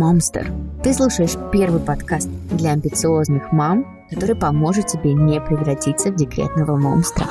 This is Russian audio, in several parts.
Мамстер. Ты слушаешь первый подкаст для амбициозных мам, который поможет тебе не превратиться в декретного монстра.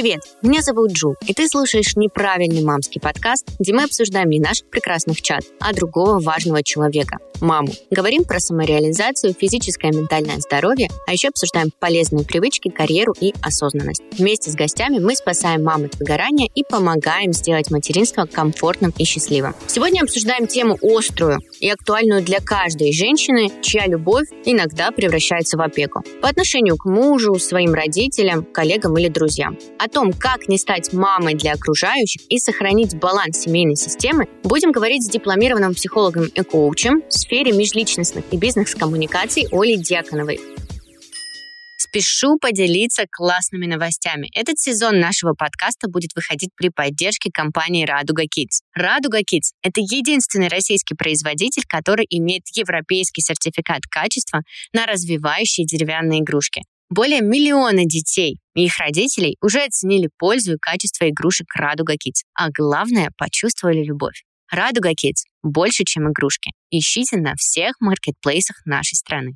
Привет, меня зовут Джу, и ты слушаешь неправильный мамский подкаст, где мы обсуждаем не наших прекрасных чат, а другого важного человека – маму. Говорим про самореализацию, физическое и ментальное здоровье, а еще обсуждаем полезные привычки, карьеру и осознанность. Вместе с гостями мы спасаем мам от выгорания и помогаем сделать материнство комфортным и счастливым. Сегодня обсуждаем тему острую и актуальную для каждой женщины, чья любовь иногда превращается в опеку. По отношению к мужу, своим родителям, коллегам или друзьям. О том, как не стать мамой для окружающих и сохранить баланс семейной системы, будем говорить с дипломированным психологом и коучем в сфере межличностных и бизнес-коммуникаций Олей Дьяконовой. Спешу поделиться классными новостями. Этот сезон нашего подкаста будет выходить при поддержке компании «Радуга Kids». «Радуга Kids» — это единственный российский производитель, который имеет европейский сертификат качества на развивающие деревянные игрушки. Более миллиона детей и их родителей уже оценили пользу и качество игрушек Радуга Kids, а главное, почувствовали любовь. Радуга Kids – больше, чем игрушки. Ищите на всех маркетплейсах нашей страны.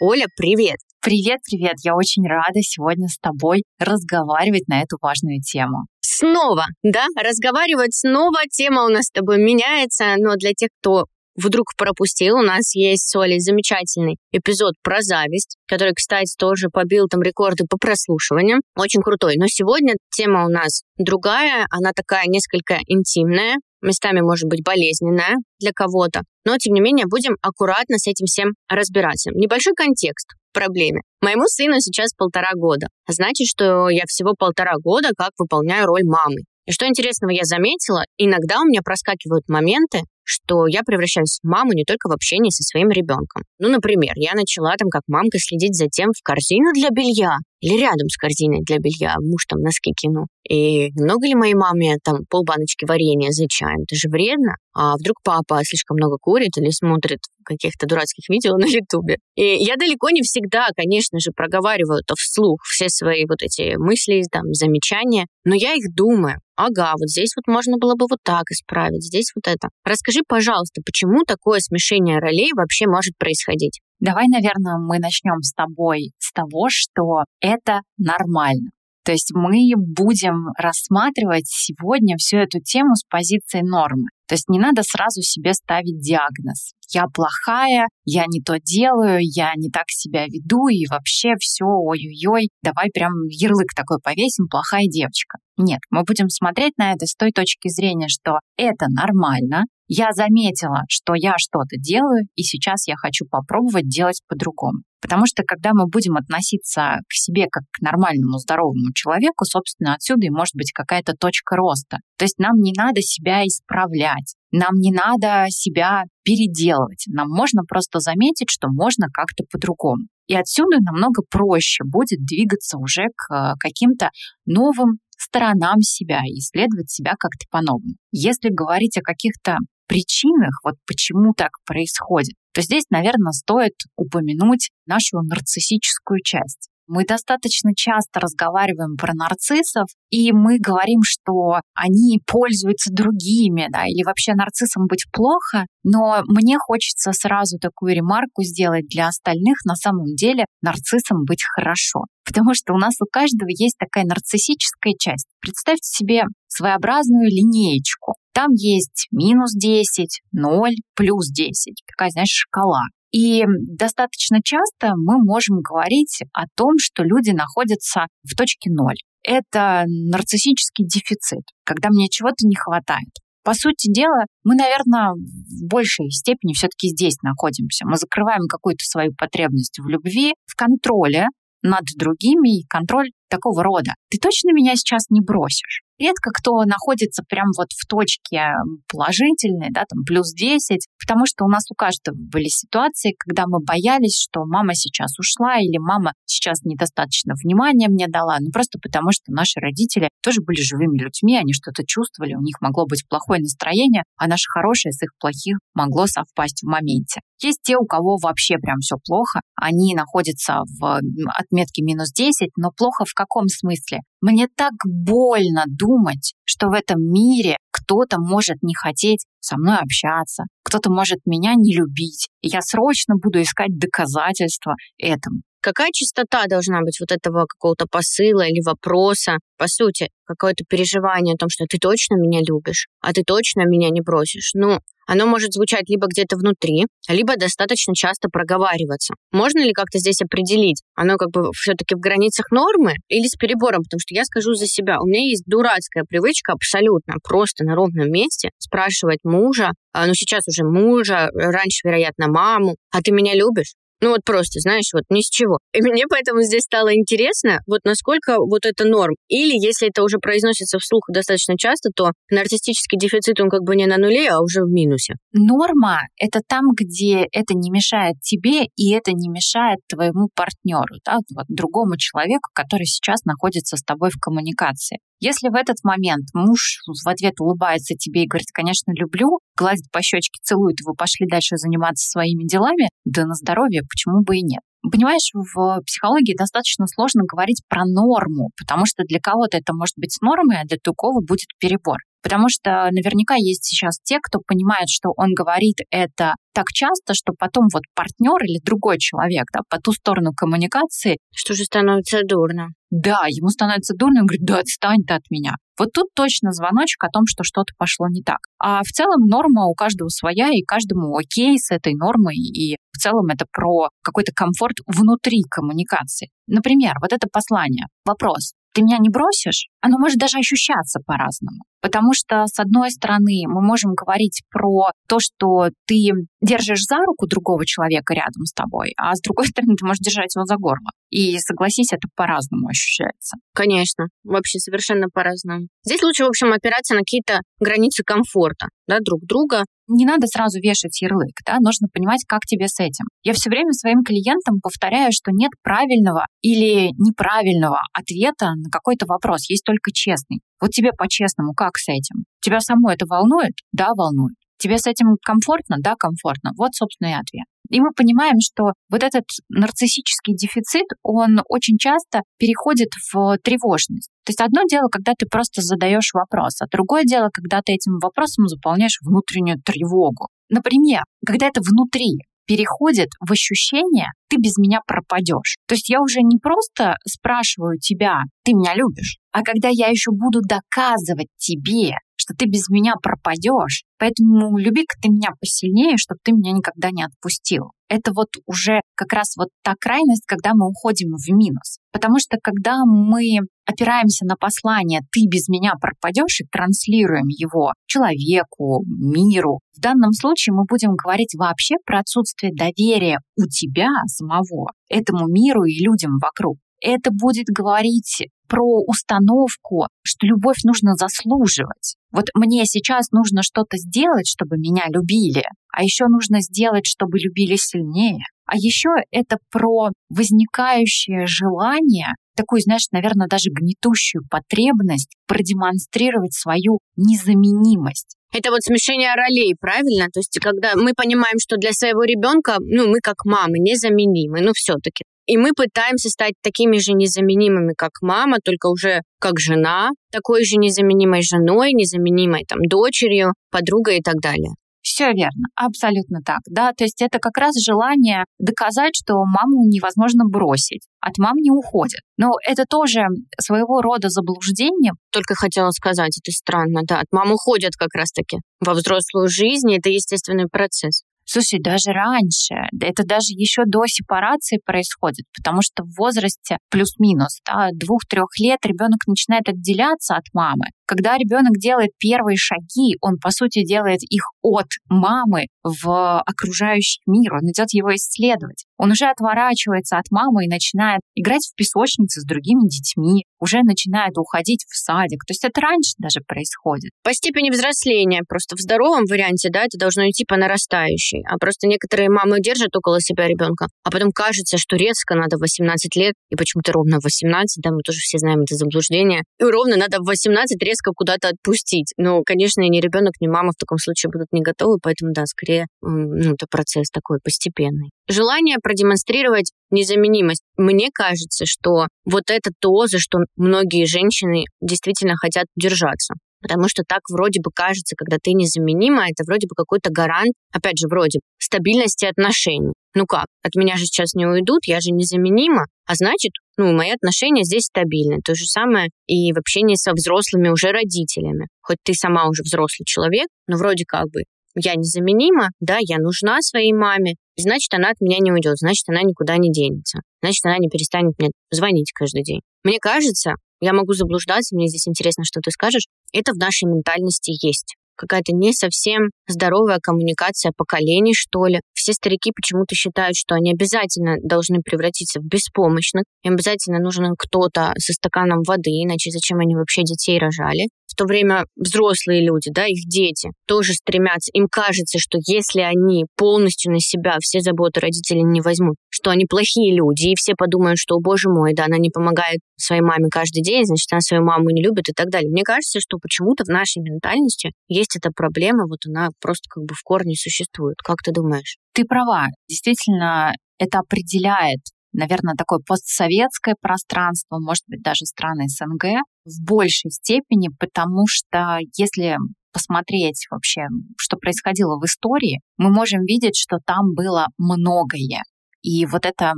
Оля, привет! Привет, привет! Я очень рада сегодня с тобой разговаривать на эту важную тему. Снова, да, разговаривать снова. Тема у нас с тобой меняется, но для тех, кто вдруг пропустил, у нас есть с Олей замечательный эпизод про зависть, который, кстати, тоже побил там рекорды по прослушиваниям. Очень крутой. Но сегодня тема у нас другая, она такая несколько интимная, местами может быть болезненная для кого-то, но тем не менее будем аккуратно с этим всем разбираться. Небольшой контекст проблеме. Моему сыну сейчас полтора года. Значит, что я всего полтора года как выполняю роль мамы. И что интересного я заметила, иногда у меня проскакивают моменты, что я превращаюсь в маму не только в общении со своим ребенком. Ну, например, я начала там как мамка следить за тем в корзину для белья или рядом с корзиной для белья, муж там носки кинул. И много ли моей маме там полбаночки варенья за чаем? Это же вредно. А вдруг папа слишком много курит или смотрит каких-то дурацких видео на Ютубе. И я далеко не всегда, конечно же, проговариваю это вслух, все свои вот эти мысли, там, замечания, но я их думаю. Ага, вот здесь вот можно было бы вот так исправить, здесь вот это. Расскажи, пожалуйста, почему такое смешение ролей вообще может происходить? Давай, наверное, мы начнем с тобой с того, что это нормально. То есть мы будем рассматривать сегодня всю эту тему с позиции нормы. То есть не надо сразу себе ставить диагноз. Я плохая, я не то делаю, я не так себя веду, и вообще все, ой-ой-ой, давай прям ярлык такой повесим, плохая девочка. Нет, мы будем смотреть на это с той точки зрения, что это нормально, я заметила, что я что-то делаю, и сейчас я хочу попробовать делать по-другому. Потому что когда мы будем относиться к себе как к нормальному, здоровому человеку, собственно, отсюда и может быть какая-то точка роста. То есть нам не надо себя исправлять, нам не надо себя переделывать. Нам можно просто заметить, что можно как-то по-другому. И отсюда намного проще будет двигаться уже к каким-то новым сторонам себя и исследовать себя как-то по-новому. Если говорить о каких-то причинах, вот почему так происходит, то здесь, наверное, стоит упомянуть нашу нарциссическую часть. Мы достаточно часто разговариваем про нарциссов, и мы говорим, что они пользуются другими, да, или вообще нарциссам быть плохо, но мне хочется сразу такую ремарку сделать для остальных. На самом деле нарциссам быть хорошо, потому что у нас у каждого есть такая нарциссическая часть. Представьте себе своеобразную линеечку. Там есть минус 10, 0, плюс 10. Такая, знаешь, шкала. И достаточно часто мы можем говорить о том, что люди находятся в точке ноль. Это нарциссический дефицит, когда мне чего-то не хватает. По сути дела, мы, наверное, в большей степени все-таки здесь находимся. Мы закрываем какую-то свою потребность в любви, в контроле над другими и контроль такого рода. Ты точно меня сейчас не бросишь? Редко кто находится прям вот в точке положительной, да, там плюс 10, потому что у нас у каждого были ситуации, когда мы боялись, что мама сейчас ушла или мама сейчас недостаточно внимания мне дала, ну просто потому что наши родители тоже были живыми людьми, они что-то чувствовали, у них могло быть плохое настроение, а наше хорошее с их плохих могло совпасть в моменте. Есть те, у кого вообще прям все плохо, они находятся в отметке минус 10, но плохо в каком смысле? Мне так больно думать, что в этом мире кто-то может не хотеть со мной общаться, кто-то может меня не любить, и я срочно буду искать доказательства этому. Какая частота должна быть вот этого какого-то посыла или вопроса? По сути, какое-то переживание о том, что ты точно меня любишь, а ты точно меня не бросишь. Ну, оно может звучать либо где-то внутри, либо достаточно часто проговариваться. Можно ли как-то здесь определить, оно как бы все-таки в границах нормы или с перебором? Потому что я скажу за себя, у меня есть дурацкая привычка абсолютно просто на ровном месте спрашивать мужа, а, ну сейчас уже мужа, раньше, вероятно, маму, а ты меня любишь? Ну вот просто, знаешь, вот ни с чего. И мне поэтому здесь стало интересно, вот насколько вот это норм. Или если это уже произносится вслух достаточно часто, то нарциссический дефицит, он как бы не на нуле, а уже в минусе. Норма — это там, где это не мешает тебе, и это не мешает твоему партнеру, да, вот другому человеку, который сейчас находится с тобой в коммуникации. Если в этот момент муж в ответ улыбается тебе и говорит, конечно, люблю, гладит по щечке, целует, вы пошли дальше заниматься своими делами, да на здоровье, почему бы и нет. Понимаешь, в психологии достаточно сложно говорить про норму, потому что для кого-то это может быть нормой, а для другого будет перебор. Потому что наверняка есть сейчас те, кто понимает, что он говорит это так часто, что потом вот партнер или другой человек да, по ту сторону коммуникации... Что же становится дурно. Да, ему становится дурно, он говорит, да отстань ты от меня. Вот тут точно звоночек о том, что что-то пошло не так. А в целом норма у каждого своя, и каждому окей с этой нормой, и в целом это про какой-то комфорт внутри коммуникации. Например, вот это послание. Вопрос ты меня не бросишь, оно может даже ощущаться по-разному. Потому что, с одной стороны, мы можем говорить про то, что ты держишь за руку другого человека рядом с тобой, а с другой стороны, ты можешь держать его за горло. И согласись, это по-разному ощущается. Конечно, вообще совершенно по-разному. Здесь лучше, в общем, опираться на какие-то границы комфорта да, друг друга. Не надо сразу вешать ярлык, да, нужно понимать, как тебе с этим. Я все время своим клиентам повторяю, что нет правильного или неправильного ответа на какой-то вопрос, есть только честный. Вот тебе по-честному, как с этим? Тебя само это волнует? Да, волнует. Тебе с этим комфортно? Да, комфортно. Вот, собственно, и ответ. И мы понимаем, что вот этот нарциссический дефицит, он очень часто переходит в тревожность. То есть одно дело, когда ты просто задаешь вопрос, а другое дело, когда ты этим вопросом заполняешь внутреннюю тревогу. Например, когда это внутри, переходит в ощущение «ты без меня пропадешь». То есть я уже не просто спрашиваю тебя «ты меня любишь?», а когда я еще буду доказывать тебе, что ты без меня пропадешь, поэтому люби-ка ты меня посильнее, чтобы ты меня никогда не отпустил. Это вот уже как раз вот та крайность, когда мы уходим в минус. Потому что когда мы опираемся на послание «ты без меня пропадешь» и транслируем его человеку, миру, в данном случае мы будем говорить вообще про отсутствие доверия у тебя самого, этому миру и людям вокруг. Это будет говорить про установку, что любовь нужно заслуживать. Вот мне сейчас нужно что-то сделать, чтобы меня любили, а еще нужно сделать, чтобы любили сильнее. А еще это про возникающее желание, такую, знаешь, наверное, даже гнетущую потребность продемонстрировать свою незаменимость. Это вот смешение ролей, правильно? То есть, когда мы понимаем, что для своего ребенка, ну, мы как мамы незаменимы, ну, все-таки. И мы пытаемся стать такими же незаменимыми, как мама, только уже как жена, такой же незаменимой женой, незаменимой там дочерью, подругой и так далее. Все верно, абсолютно так, да, то есть это как раз желание доказать, что маму невозможно бросить, от мам не уходят. Но это тоже своего рода заблуждение. Только хотела сказать, это странно, да, от мам уходят как раз-таки во взрослую жизнь, это естественный процесс. Слушай, даже раньше, это даже еще до сепарации происходит, потому что в возрасте плюс-минус да, двух-трех лет ребенок начинает отделяться от мамы. Когда ребенок делает первые шаги, он, по сути, делает их от мамы в окружающий мир, он идет его исследовать. Он уже отворачивается от мамы и начинает играть в песочнице с другими детьми, уже начинает уходить в садик. То есть это раньше даже происходит. По степени взросления, просто в здоровом варианте, да, это должно идти по нарастающей. А просто некоторые мамы держат около себя ребенка, а потом кажется, что резко надо в 18 лет, и почему-то ровно в 18, да, мы тоже все знаем это заблуждение, и ровно надо в 18 резко куда-то отпустить. Но, конечно, ни ребенок, ни мама в таком случае будут не готовы, поэтому, да, скорее, ну, это процесс такой постепенный. желание продемонстрировать незаменимость. Мне кажется, что вот это то, за что многие женщины действительно хотят держаться. Потому что так вроде бы кажется, когда ты незаменима, это вроде бы какой-то гарант, опять же, вроде стабильности отношений. Ну как, от меня же сейчас не уйдут, я же незаменима, а значит, ну, мои отношения здесь стабильны. То же самое и в общении со взрослыми уже родителями. Хоть ты сама уже взрослый человек, но вроде как бы я незаменима, да, я нужна своей маме, значит, она от меня не уйдет, значит, она никуда не денется, значит, она не перестанет мне звонить каждый день. Мне кажется, я могу заблуждаться, мне здесь интересно, что ты скажешь, это в нашей ментальности есть какая-то не совсем здоровая коммуникация поколений, что ли. Все старики почему-то считают, что они обязательно должны превратиться в беспомощных, им обязательно нужен кто-то со стаканом воды, иначе зачем они вообще детей рожали то время взрослые люди, да, их дети тоже стремятся, им кажется, что если они полностью на себя все заботы родителей не возьмут, что они плохие люди, и все подумают, что, о боже мой, да, она не помогает своей маме каждый день, значит, она свою маму не любит и так далее. Мне кажется, что почему-то в нашей ментальности есть эта проблема, вот она просто как бы в корне существует. Как ты думаешь? Ты права. Действительно, это определяет наверное, такое постсоветское пространство, может быть, даже страны СНГ в большей степени, потому что если посмотреть вообще, что происходило в истории, мы можем видеть, что там было многое. И вот это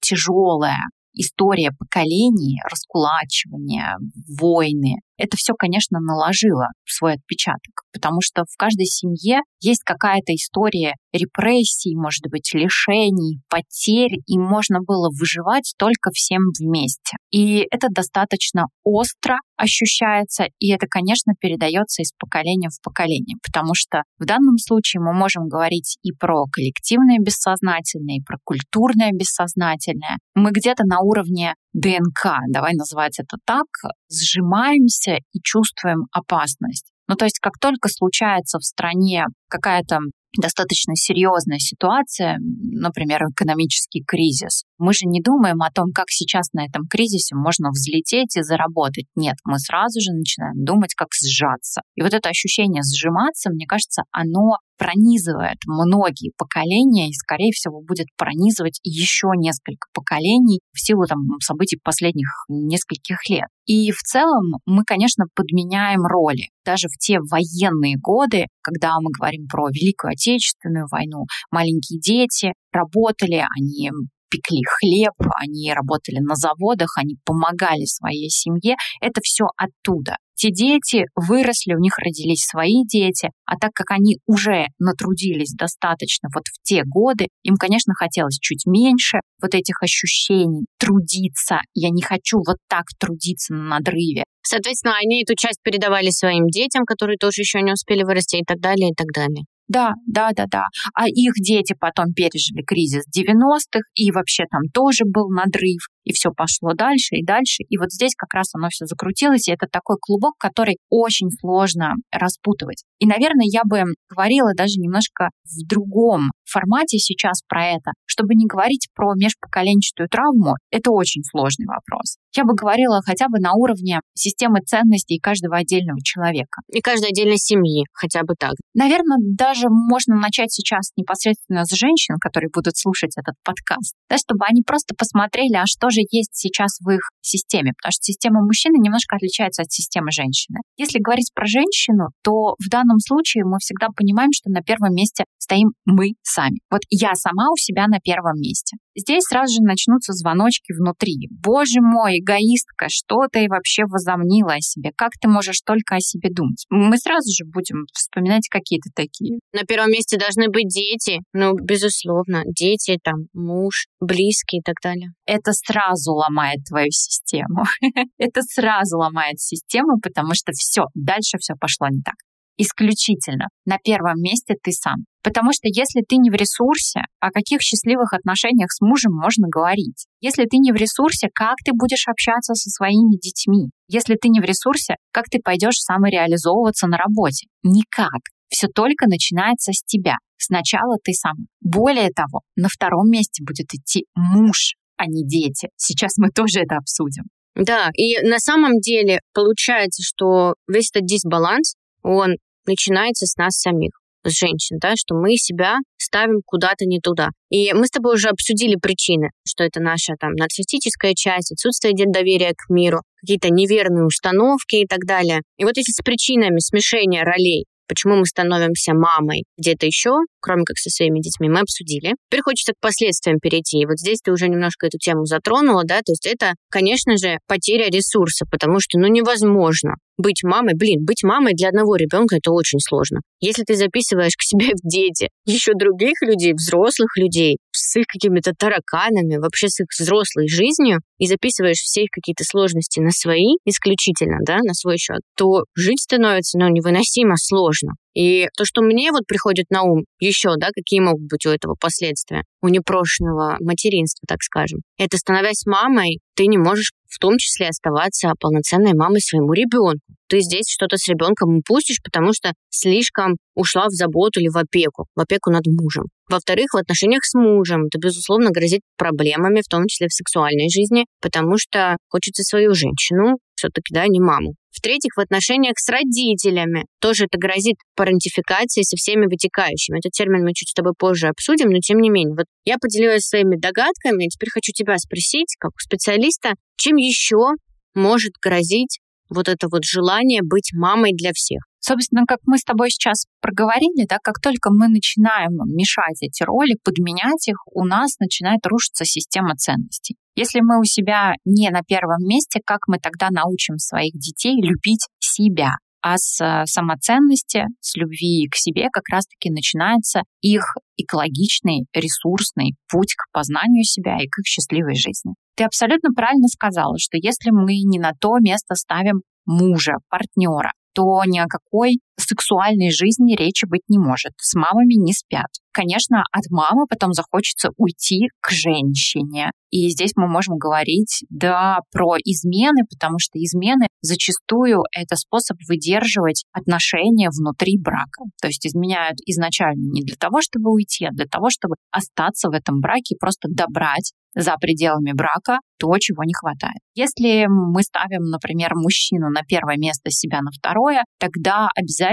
тяжелое, история поколений, раскулачивания, войны, это все, конечно, наложило свой отпечаток, потому что в каждой семье есть какая-то история репрессий, может быть, лишений, потерь, и можно было выживать только всем вместе. И это достаточно остро ощущается, и это, конечно, передается из поколения в поколение, потому что в данном случае мы можем говорить и про коллективное бессознательное, и про культурное бессознательное. Мы где-то на уровне ДНК, давай называть это так, сжимаемся и чувствуем опасность. Ну, то есть, как только случается в стране какая-то достаточно серьезная ситуация, например, экономический кризис. Мы же не думаем о том, как сейчас на этом кризисе можно взлететь и заработать. Нет, мы сразу же начинаем думать, как сжаться. И вот это ощущение сжиматься, мне кажется, оно пронизывает многие поколения и, скорее всего, будет пронизывать еще несколько поколений в силу там, событий последних нескольких лет. И в целом мы, конечно, подменяем роли. Даже в те военные годы, когда мы говорим про Великую Отечественную войну, маленькие дети работали, они пекли хлеб, они работали на заводах, они помогали своей семье. Это все оттуда. Те дети выросли, у них родились свои дети, а так как они уже натрудились достаточно вот в те годы, им, конечно, хотелось чуть меньше вот этих ощущений, трудиться. Я не хочу вот так трудиться на надрыве. Соответственно, они эту часть передавали своим детям, которые тоже еще не успели вырасти и так далее, и так далее. Да, да, да, да. А их дети потом пережили кризис 90-х, и вообще там тоже был надрыв и все пошло дальше и дальше. И вот здесь как раз оно все закрутилось, и это такой клубок, который очень сложно распутывать. И, наверное, я бы говорила даже немножко в другом формате сейчас про это, чтобы не говорить про межпоколенчатую травму, это очень сложный вопрос. Я бы говорила хотя бы на уровне системы ценностей каждого отдельного человека. И каждой отдельной семьи, хотя бы так. Наверное, даже можно начать сейчас непосредственно с женщин, которые будут слушать этот подкаст, да, чтобы они просто посмотрели, а что же есть сейчас в их системе, потому что система мужчины немножко отличается от системы женщины. Если говорить про женщину, то в данном случае мы всегда понимаем, что на первом месте стоим мы сами. Вот я сама у себя на первом месте. Здесь сразу же начнутся звоночки внутри. Боже мой, эгоистка, что ты вообще возомнила о себе? Как ты можешь только о себе думать? Мы сразу же будем вспоминать какие-то такие. На первом месте должны быть дети. Ну, безусловно, дети, там, муж, близкие и так далее. Это сразу ломает твою систему. Это сразу ломает систему, потому что все, дальше все пошло не так исключительно. На первом месте ты сам. Потому что если ты не в ресурсе, о каких счастливых отношениях с мужем можно говорить? Если ты не в ресурсе, как ты будешь общаться со своими детьми? Если ты не в ресурсе, как ты пойдешь самореализовываться на работе? Никак. Все только начинается с тебя. Сначала ты сам. Более того, на втором месте будет идти муж, а не дети. Сейчас мы тоже это обсудим. Да, и на самом деле получается, что весь этот дисбаланс, он начинается с нас самих. женщин, да, что мы себя ставим куда-то не туда. И мы с тобой уже обсудили причины, что это наша там нарциссическая часть, отсутствие доверия к миру, какие-то неверные установки и так далее. И вот эти с причинами смешения ролей, почему мы становимся мамой где-то еще, кроме как со своими детьми, мы обсудили. Теперь хочется к последствиям перейти. И вот здесь ты уже немножко эту тему затронула, да, то есть это, конечно же, потеря ресурса, потому что, ну, невозможно быть мамой, блин, быть мамой для одного ребенка это очень сложно. Если ты записываешь к себе в дети еще других людей, взрослых людей, с их какими-то тараканами, вообще с их взрослой жизнью, и записываешь все их какие-то сложности на свои исключительно, да, на свой счет, то жить становится, ну, невыносимо сложно. И то, что мне вот приходит на ум еще, да, какие могут быть у этого последствия, у непрошенного материнства, так скажем, это становясь мамой, ты не можешь в том числе оставаться полноценной мамой своему ребенку. Ты здесь что-то с ребенком упустишь, потому что слишком ушла в заботу или в опеку, в опеку над мужем. Во-вторых, в отношениях с мужем это, безусловно, грозит проблемами, в том числе в сексуальной жизни, потому что хочется свою женщину, все-таки, да, не маму. В-третьих, в отношениях с родителями тоже это грозит парентификацией со всеми вытекающими. Этот термин мы чуть с тобой позже обсудим, но тем не менее. Вот я поделилась своими догадками, и теперь хочу тебя спросить, как специалиста, чем еще может грозить вот это вот желание быть мамой для всех? Собственно, как мы с тобой сейчас проговорили, да, как только мы начинаем мешать эти роли, подменять их, у нас начинает рушиться система ценностей. Если мы у себя не на первом месте, как мы тогда научим своих детей любить себя? А с э, самоценности, с любви к себе как раз-таки начинается их экологичный, ресурсный путь к познанию себя и к их счастливой жизни. Ты абсолютно правильно сказала, что если мы не на то место ставим мужа, партнера, то ни о какой сексуальной жизни речи быть не может. С мамами не спят. Конечно, от мамы потом захочется уйти к женщине. И здесь мы можем говорить, да, про измены, потому что измены зачастую это способ выдерживать отношения внутри брака. То есть изменяют изначально не для того, чтобы уйти, а для того, чтобы остаться в этом браке и просто добрать за пределами брака то, чего не хватает. Если мы ставим, например, мужчину на первое место, себя на второе, тогда обязательно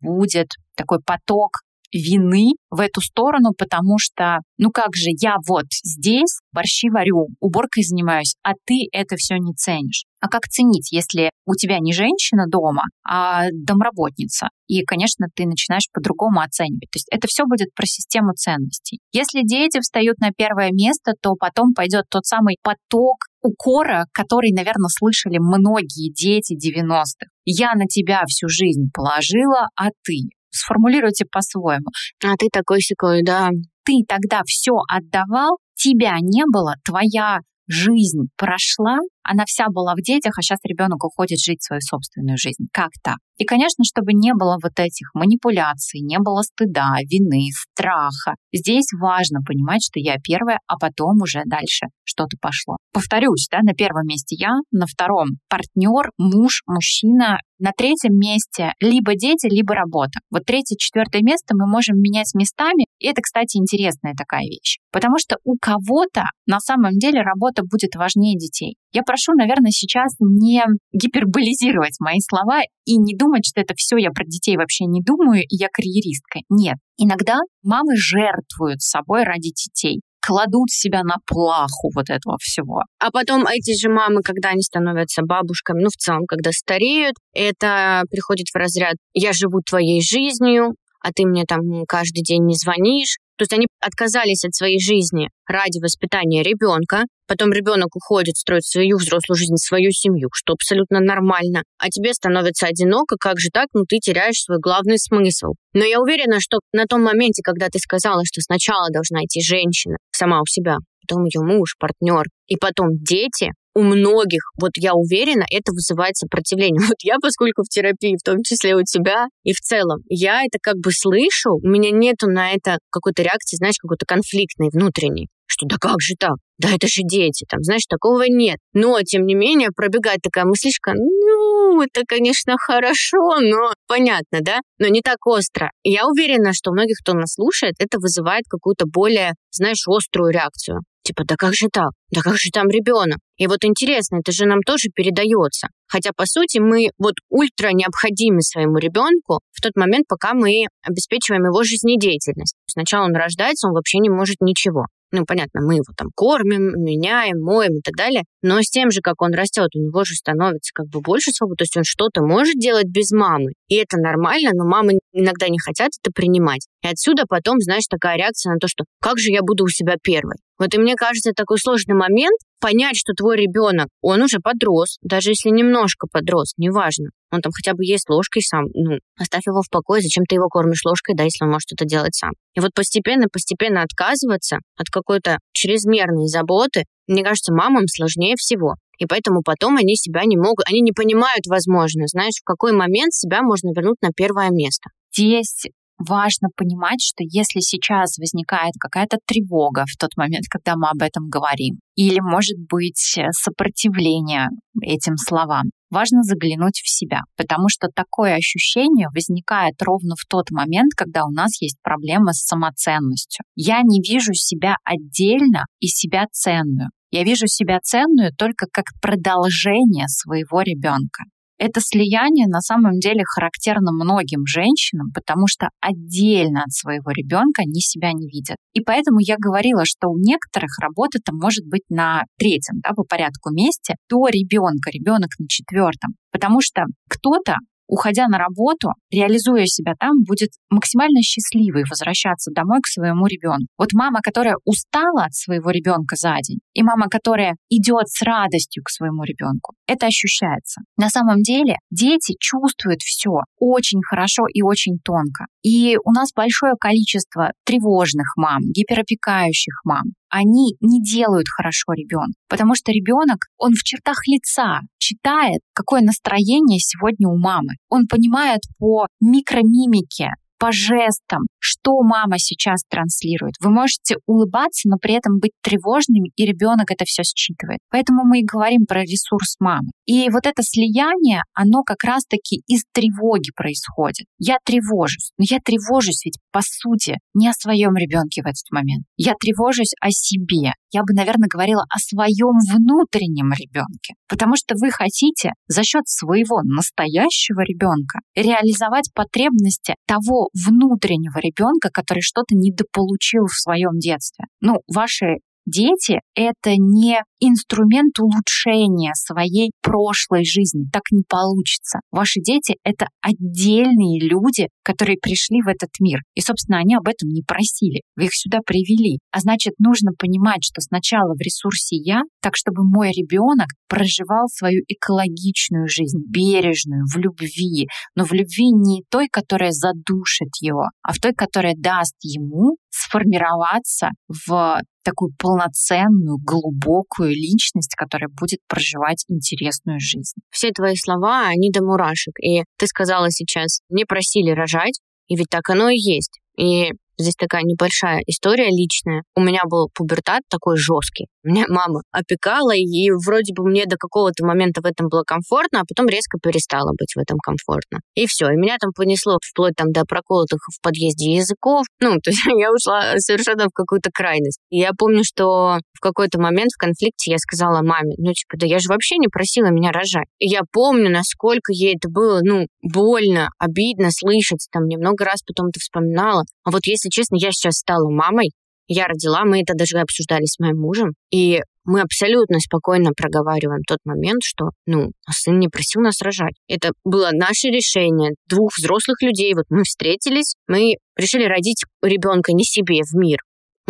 будет такой поток вины в эту сторону, потому что, ну как же, я вот здесь борщи варю, уборкой занимаюсь, а ты это все не ценишь. А как ценить, если у тебя не женщина дома, а домработница? И, конечно, ты начинаешь по-другому оценивать. То есть это все будет про систему ценностей. Если дети встают на первое место, то потом пойдет тот самый поток укора, который, наверное, слышали многие дети 90-х. Я на тебя всю жизнь положила, а ты сформулируйте по-своему. А ты такой секой, да. Ты тогда все отдавал, тебя не было, твоя жизнь прошла, она вся была в детях, а сейчас ребенок уходит жить свою собственную жизнь. Как так? И, конечно, чтобы не было вот этих манипуляций, не было стыда, вины, страха. Здесь важно понимать, что я первая, а потом уже дальше что-то пошло. Повторюсь, да, на первом месте я, на втором партнер, муж, мужчина, на третьем месте либо дети, либо работа. Вот третье, четвертое место мы можем менять местами. И это, кстати, интересная такая вещь. Потому что у кого-то на самом деле работа будет важнее детей. Я прошу, наверное, сейчас не гиперболизировать мои слова и не думать, что это все я про детей вообще не думаю, и я карьеристка. Нет. Иногда мамы жертвуют собой ради детей кладут себя на плаху вот этого всего. А потом эти же мамы, когда они становятся бабушками, ну, в целом, когда стареют, это приходит в разряд «я живу твоей жизнью», а ты мне там каждый день не звонишь. То есть они отказались от своей жизни ради воспитания ребенка, потом ребенок уходит строить свою взрослую жизнь, свою семью, что абсолютно нормально, а тебе становится одиноко, как же так, ну ты теряешь свой главный смысл. Но я уверена, что на том моменте, когда ты сказала, что сначала должна идти женщина сама у себя, потом ее муж, партнер, и потом дети, у многих, вот я уверена, это вызывает сопротивление. Вот я, поскольку в терапии, в том числе у тебя, и в целом, я это как бы слышу, у меня нету на это какой-то реакции, знаешь, какой-то конфликтной, внутренней что да как же так? Да это же дети, там, знаешь, такого нет. Но, тем не менее, пробегает такая мыслишка, ну, это, конечно, хорошо, но понятно, да? Но не так остро. Я уверена, что у многих, кто нас слушает, это вызывает какую-то более, знаешь, острую реакцию. Типа, да как же так? Да как же там ребенок? И вот интересно, это же нам тоже передается. Хотя, по сути, мы вот ультра необходимы своему ребенку в тот момент, пока мы обеспечиваем его жизнедеятельность. Сначала он рождается, он вообще не может ничего. Ну, понятно, мы его там кормим, меняем, моем и так далее. Но с тем же, как он растет, у него же становится как бы больше свободы. То есть он что-то может делать без мамы. И это нормально, но мамы иногда не хотят это принимать. И отсюда потом, знаешь, такая реакция на то, что как же я буду у себя первой. Вот и мне кажется, такой сложный момент понять, что твой ребенок, он уже подрос, даже если немножко подрос, неважно. Он там хотя бы есть ложкой сам, ну, оставь его в покое, зачем ты его кормишь ложкой, да, если он может это делать сам. И вот постепенно-постепенно отказываться от какой-то чрезмерной заботы, мне кажется, мамам сложнее всего. И поэтому потом они себя не могут, они не понимают, возможно, знаешь, в какой момент себя можно вернуть на первое место. Здесь важно понимать, что если сейчас возникает какая-то тревога в тот момент, когда мы об этом говорим, или, может быть, сопротивление этим словам, важно заглянуть в себя, потому что такое ощущение возникает ровно в тот момент, когда у нас есть проблема с самоценностью. Я не вижу себя отдельно и себя ценную. Я вижу себя ценную только как продолжение своего ребенка. Это слияние на самом деле характерно многим женщинам, потому что отдельно от своего ребенка они себя не видят. И поэтому я говорила, что у некоторых работа там может быть на третьем, да, по порядку месте до ребенка, ребенок на четвертом. Потому что кто-то уходя на работу, реализуя себя там, будет максимально счастливой возвращаться домой к своему ребенку. Вот мама, которая устала от своего ребенка за день, и мама, которая идет с радостью к своему ребенку, это ощущается. На самом деле дети чувствуют все очень хорошо и очень тонко. И у нас большое количество тревожных мам, гиперопекающих мам, они не делают хорошо ребенку, потому что ребенок, он в чертах лица читает, какое настроение сегодня у мамы. Он понимает по микромимике, по жестам, что мама сейчас транслирует. Вы можете улыбаться, но при этом быть тревожными, и ребенок это все считывает. Поэтому мы и говорим про ресурс мамы. И вот это слияние, оно как раз-таки из тревоги происходит. Я тревожусь, но я тревожусь ведь по сути не о своем ребенке в этот момент. Я тревожусь о себе. Я бы, наверное, говорила о своем внутреннем ребенке. Потому что вы хотите за счет своего настоящего ребенка реализовать потребности того внутреннего ребенка, который что-то недополучил в своем детстве. Ну, ваши Дети — это не инструмент улучшения своей прошлой жизни. Так не получится. Ваши дети — это отдельные люди, которые пришли в этот мир. И, собственно, они об этом не просили. Вы их сюда привели. А значит, нужно понимать, что сначала в ресурсе я, так чтобы мой ребенок проживал свою экологичную жизнь, бережную, в любви. Но в любви не той, которая задушит его, а в той, которая даст ему сформироваться в такую полноценную, глубокую личность, которая будет проживать интересную жизнь. Все твои слова, они до мурашек. И ты сказала сейчас, не просили рожать, и ведь так оно и есть. И Здесь такая небольшая история личная. У меня был пубертат такой жесткий. Меня мама опекала, и вроде бы мне до какого-то момента в этом было комфортно, а потом резко перестало быть в этом комфортно. И все. И меня там понесло вплоть там до проколотых в подъезде языков. Ну, то есть я ушла совершенно в какую-то крайность. И я помню, что в какой-то момент в конфликте я сказала маме, ну, типа, да я же вообще не просила меня рожать. И я помню, насколько ей это было, ну, больно, обидно слышать. Там мне много раз потом это вспоминала. А вот если честно, я сейчас стала мамой, я родила, мы это даже обсуждали с моим мужем, и мы абсолютно спокойно проговариваем тот момент, что, ну, а сын не просил нас рожать. Это было наше решение двух взрослых людей. Вот мы встретились, мы решили родить ребенка не себе в мир,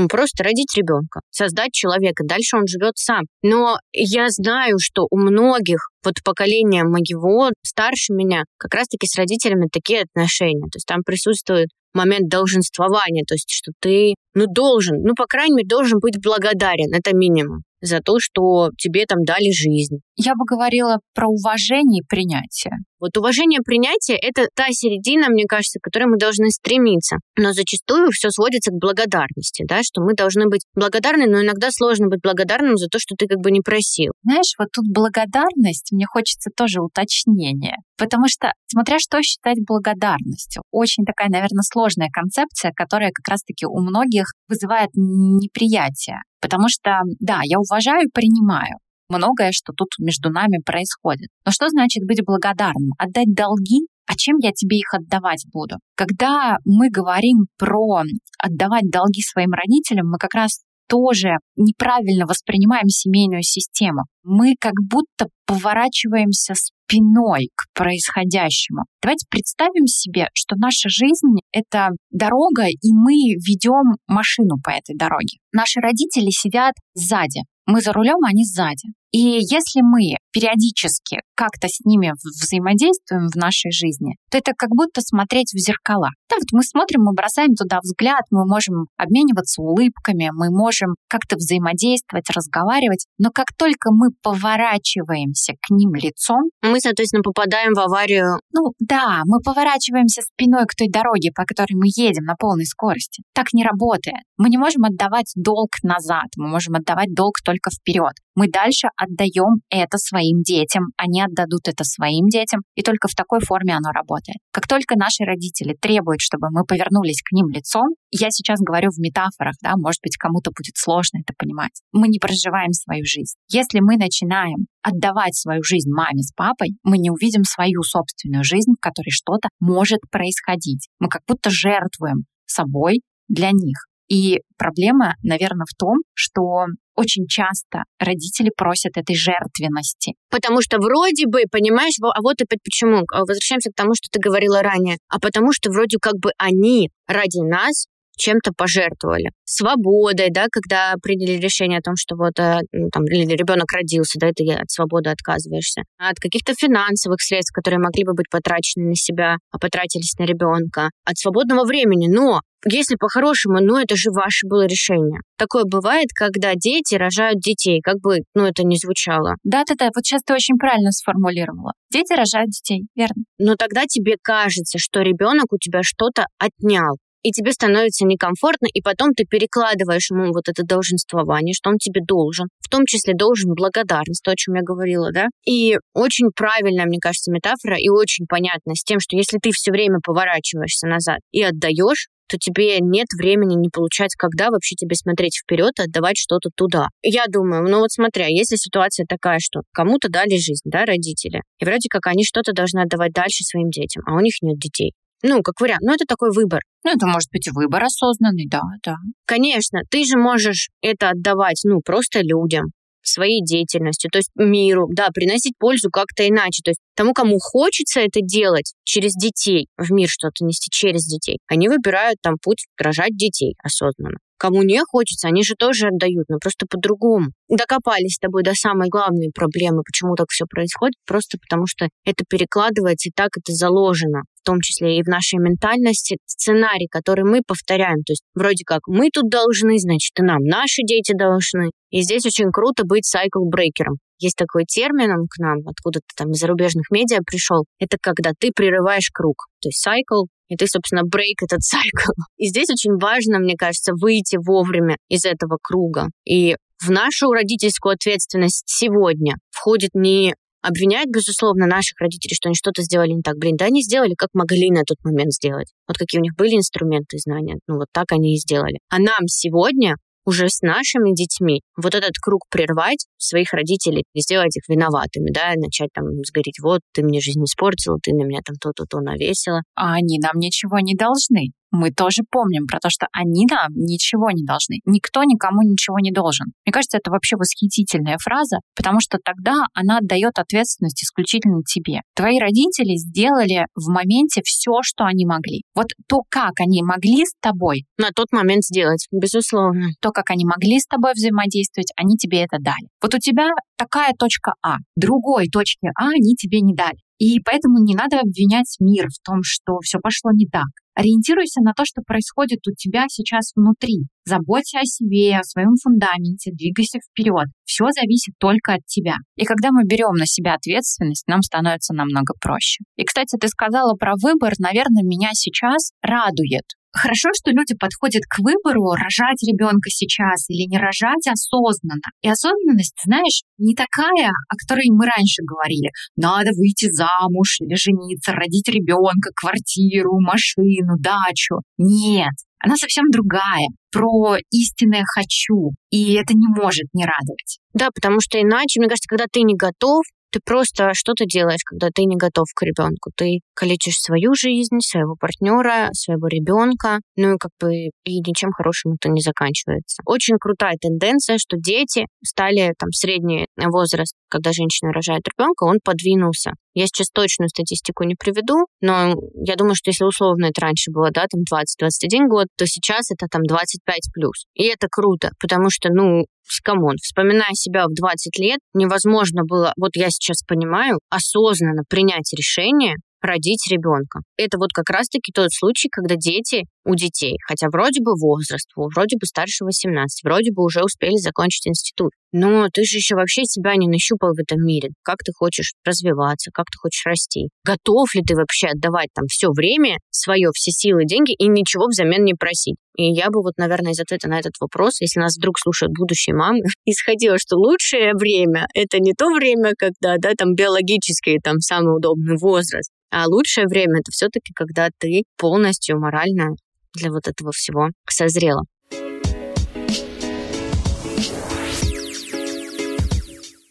просто родить ребенка, создать человека. Дальше он живет сам. Но я знаю, что у многих вот поколения моего, старше меня, как раз-таки с родителями такие отношения. То есть там присутствует момент долженствования, то есть что ты, ну, должен, ну, по крайней мере, должен быть благодарен, это минимум за то, что тебе там дали жизнь. Я бы говорила про уважение и принятие. Вот уважение и принятие — это та середина, мне кажется, к которой мы должны стремиться. Но зачастую все сводится к благодарности, да, что мы должны быть благодарны, но иногда сложно быть благодарным за то, что ты как бы не просил. Знаешь, вот тут благодарность, мне хочется тоже уточнения. Потому что, смотря что считать благодарностью, очень такая, наверное, сложная концепция, которая как раз-таки у многих вызывает неприятие. Потому что, да, я уважаю и принимаю многое, что тут между нами происходит. Но что значит быть благодарным? Отдать долги? А чем я тебе их отдавать буду? Когда мы говорим про отдавать долги своим родителям, мы как раз тоже неправильно воспринимаем семейную систему. Мы как будто поворачиваемся спиной к происходящему. Давайте представим себе, что наша жизнь — это дорога, и мы ведем машину по этой дороге. Наши родители сидят сзади. Мы за рулем, а они сзади. И если мы периодически как-то с ними взаимодействуем в нашей жизни, то это как будто смотреть в зеркала. Да, вот мы смотрим, мы бросаем туда взгляд, мы можем обмениваться улыбками, мы можем как-то взаимодействовать, разговаривать, но как только мы поворачиваемся к ним лицом... Мы, соответственно, попадаем в аварию. Ну да, мы поворачиваемся спиной к той дороге, по которой мы едем на полной скорости. Так не работает. Мы не можем отдавать долг назад, мы можем отдавать долг только вперед. Мы дальше отдаем это своим детям, они отдадут это своим детям, и только в такой форме оно работает. Как только наши родители требуют, чтобы мы повернулись к ним лицом, я сейчас говорю в метафорах, да, может быть, кому-то будет сложно это понимать. Мы не проживаем свою жизнь. Если мы начинаем отдавать свою жизнь маме с папой, мы не увидим свою собственную жизнь, в которой что-то может происходить. Мы как будто жертвуем собой для них. И проблема, наверное, в том, что очень часто родители просят этой жертвенности. Потому что вроде бы, понимаешь, а вот опять почему, а возвращаемся к тому, что ты говорила ранее, а потому что вроде как бы они ради нас чем-то пожертвовали. Свободой, да, когда приняли решение о том, что вот э, там или ребенок родился, да, ты от свободы отказываешься. От каких-то финансовых средств, которые могли бы быть потрачены на себя, а потратились на ребенка. От свободного времени. Но если по-хорошему, ну это же ваше было решение. Такое бывает, когда дети рожают детей, как бы, ну это не звучало. Да-да-да, вот сейчас ты очень правильно сформулировала. Дети рожают детей, верно. Но тогда тебе кажется, что ребенок у тебя что-то отнял и тебе становится некомфортно, и потом ты перекладываешь ему вот это долженствование, что он тебе должен, в том числе должен благодарность, то, о чем я говорила, да. И очень правильная, мне кажется, метафора, и очень понятно с тем, что если ты все время поворачиваешься назад и отдаешь, то тебе нет времени не получать, когда вообще тебе смотреть вперед и отдавать что-то туда. Я думаю, ну вот смотря, если ситуация такая, что кому-то дали жизнь, да, родители, и вроде как они что-то должны отдавать дальше своим детям, а у них нет детей. Ну, как вариант. Но это такой выбор. Ну, это может быть выбор осознанный, да, да. Конечно, ты же можешь это отдавать, ну, просто людям своей деятельностью, то есть миру, да, приносить пользу как-то иначе. То есть тому, кому хочется это делать через детей, в мир что-то нести через детей, они выбирают там путь рожать детей осознанно. Кому не хочется, они же тоже отдают, но просто по-другому. Докопались с тобой до самой главной проблемы, почему так все происходит, просто потому что это перекладывается и так это заложено в том числе и в нашей ментальности, сценарий, который мы повторяем. То есть вроде как мы тут должны, значит, и нам наши дети должны. И здесь очень круто быть сайкл-брейкером. Есть такой термин, он к нам откуда-то там из зарубежных медиа пришел. Это когда ты прерываешь круг. То есть сайкл, и ты, собственно, брейк этот сайкл. И здесь очень важно, мне кажется, выйти вовремя из этого круга. И в нашу родительскую ответственность сегодня входит не обвинять, безусловно, наших родителей, что они что-то сделали не так. Блин, да они сделали, как могли на тот момент сделать. Вот какие у них были инструменты знания. Ну вот так они и сделали. А нам сегодня уже с нашими детьми вот этот круг прервать своих родителей и сделать их виноватыми, да, и начать там сгореть, вот, ты мне жизнь испортила, ты на меня там то-то-то навесила. А они нам ничего не должны мы тоже помним про то, что они нам ничего не должны. Никто никому ничего не должен. Мне кажется, это вообще восхитительная фраза, потому что тогда она отдает ответственность исключительно тебе. Твои родители сделали в моменте все, что они могли. Вот то, как они могли с тобой... На тот момент сделать, безусловно. То, как они могли с тобой взаимодействовать, они тебе это дали. Вот у тебя такая точка А, другой точки А они тебе не дали. И поэтому не надо обвинять мир в том, что все пошло не так. Ориентируйся на то, что происходит у тебя сейчас внутри. Заботься о себе, о своем фундаменте, двигайся вперед. Все зависит только от тебя. И когда мы берем на себя ответственность, нам становится намного проще. И, кстати, ты сказала про выбор, наверное, меня сейчас радует Хорошо, что люди подходят к выбору, рожать ребенка сейчас или не рожать осознанно. И осознанность, знаешь, не такая, о которой мы раньше говорили. Надо выйти замуж или жениться, родить ребенка, квартиру, машину, дачу. Нет, она совсем другая, про истинное «хочу», и это не может не радовать. Да, потому что иначе, мне кажется, когда ты не готов, ты просто что-то делаешь, когда ты не готов к ребенку. Ты калечишь свою жизнь, своего партнера, своего ребенка. Ну и как бы и ничем хорошим это не заканчивается. Очень крутая тенденция, что дети стали там средний возраст, когда женщина рожает ребенка, он подвинулся. Я сейчас точную статистику не приведу, но я думаю, что если условно это раньше было, да, там 20-21 год, то сейчас это там 25 плюс. И это круто, потому что, ну, come on, вспоминая себя в 20 лет, невозможно было, вот я сейчас понимаю, осознанно принять решение родить ребенка. Это вот как раз-таки тот случай, когда дети у детей, хотя вроде бы возраст, вроде бы старше 18, вроде бы уже успели закончить институт, но ты же еще вообще себя не нащупал в этом мире. Как ты хочешь развиваться, как ты хочешь расти? Готов ли ты вообще отдавать там все время, свое, все силы, деньги и ничего взамен не просить? И я бы вот, наверное, из ответа на этот вопрос, если нас вдруг слушают будущие мамы, исходила, что лучшее время — это не то время, когда, да, там биологический, там самый удобный возраст, а лучшее время это все-таки, когда ты полностью морально для вот этого всего созрела.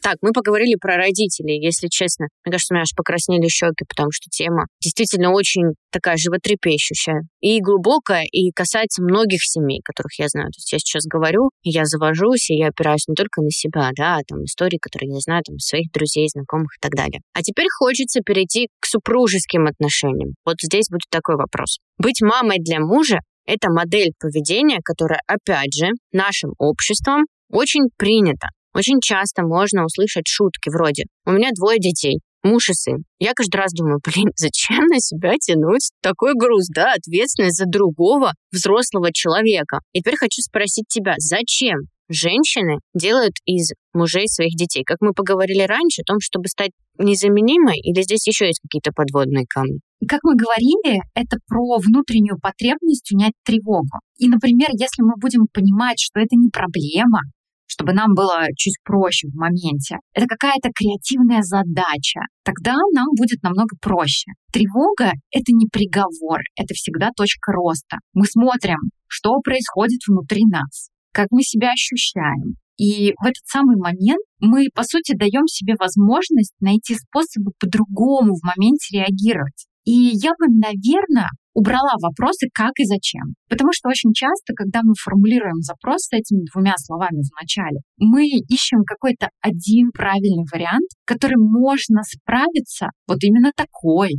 Так, мы поговорили про родителей, если честно. Мне кажется, у меня аж покраснели щеки, потому что тема действительно очень такая животрепещущая и глубокая, и касается многих семей, которых я знаю. То есть я сейчас говорю, я завожусь, и я опираюсь не только на себя, да, а там истории, которые я знаю, там, своих друзей, знакомых и так далее. А теперь хочется перейти к супружеским отношениям. Вот здесь будет такой вопрос. Быть мамой для мужа это модель поведения, которая, опять же, нашим обществом очень принята. Очень часто можно услышать шутки вроде «У меня двое детей, муж и сын». Я каждый раз думаю, блин, зачем на себя тянуть такой груз, да, ответственность за другого взрослого человека. И теперь хочу спросить тебя, зачем женщины делают из мужей своих детей? Как мы поговорили раньше о том, чтобы стать незаменимой, или здесь еще есть какие-то подводные камни? Как мы говорили, это про внутреннюю потребность унять тревогу. И, например, если мы будем понимать, что это не проблема, чтобы нам было чуть проще в моменте. Это какая-то креативная задача. Тогда нам будет намного проще. Тревога — это не приговор, это всегда точка роста. Мы смотрим, что происходит внутри нас, как мы себя ощущаем. И в этот самый момент мы, по сути, даем себе возможность найти способы по-другому в моменте реагировать. И я бы, наверное, убрала вопросы «как» и «зачем». Потому что очень часто, когда мы формулируем запрос с этими двумя словами в начале, мы ищем какой-то один правильный вариант, который можно справиться вот именно такой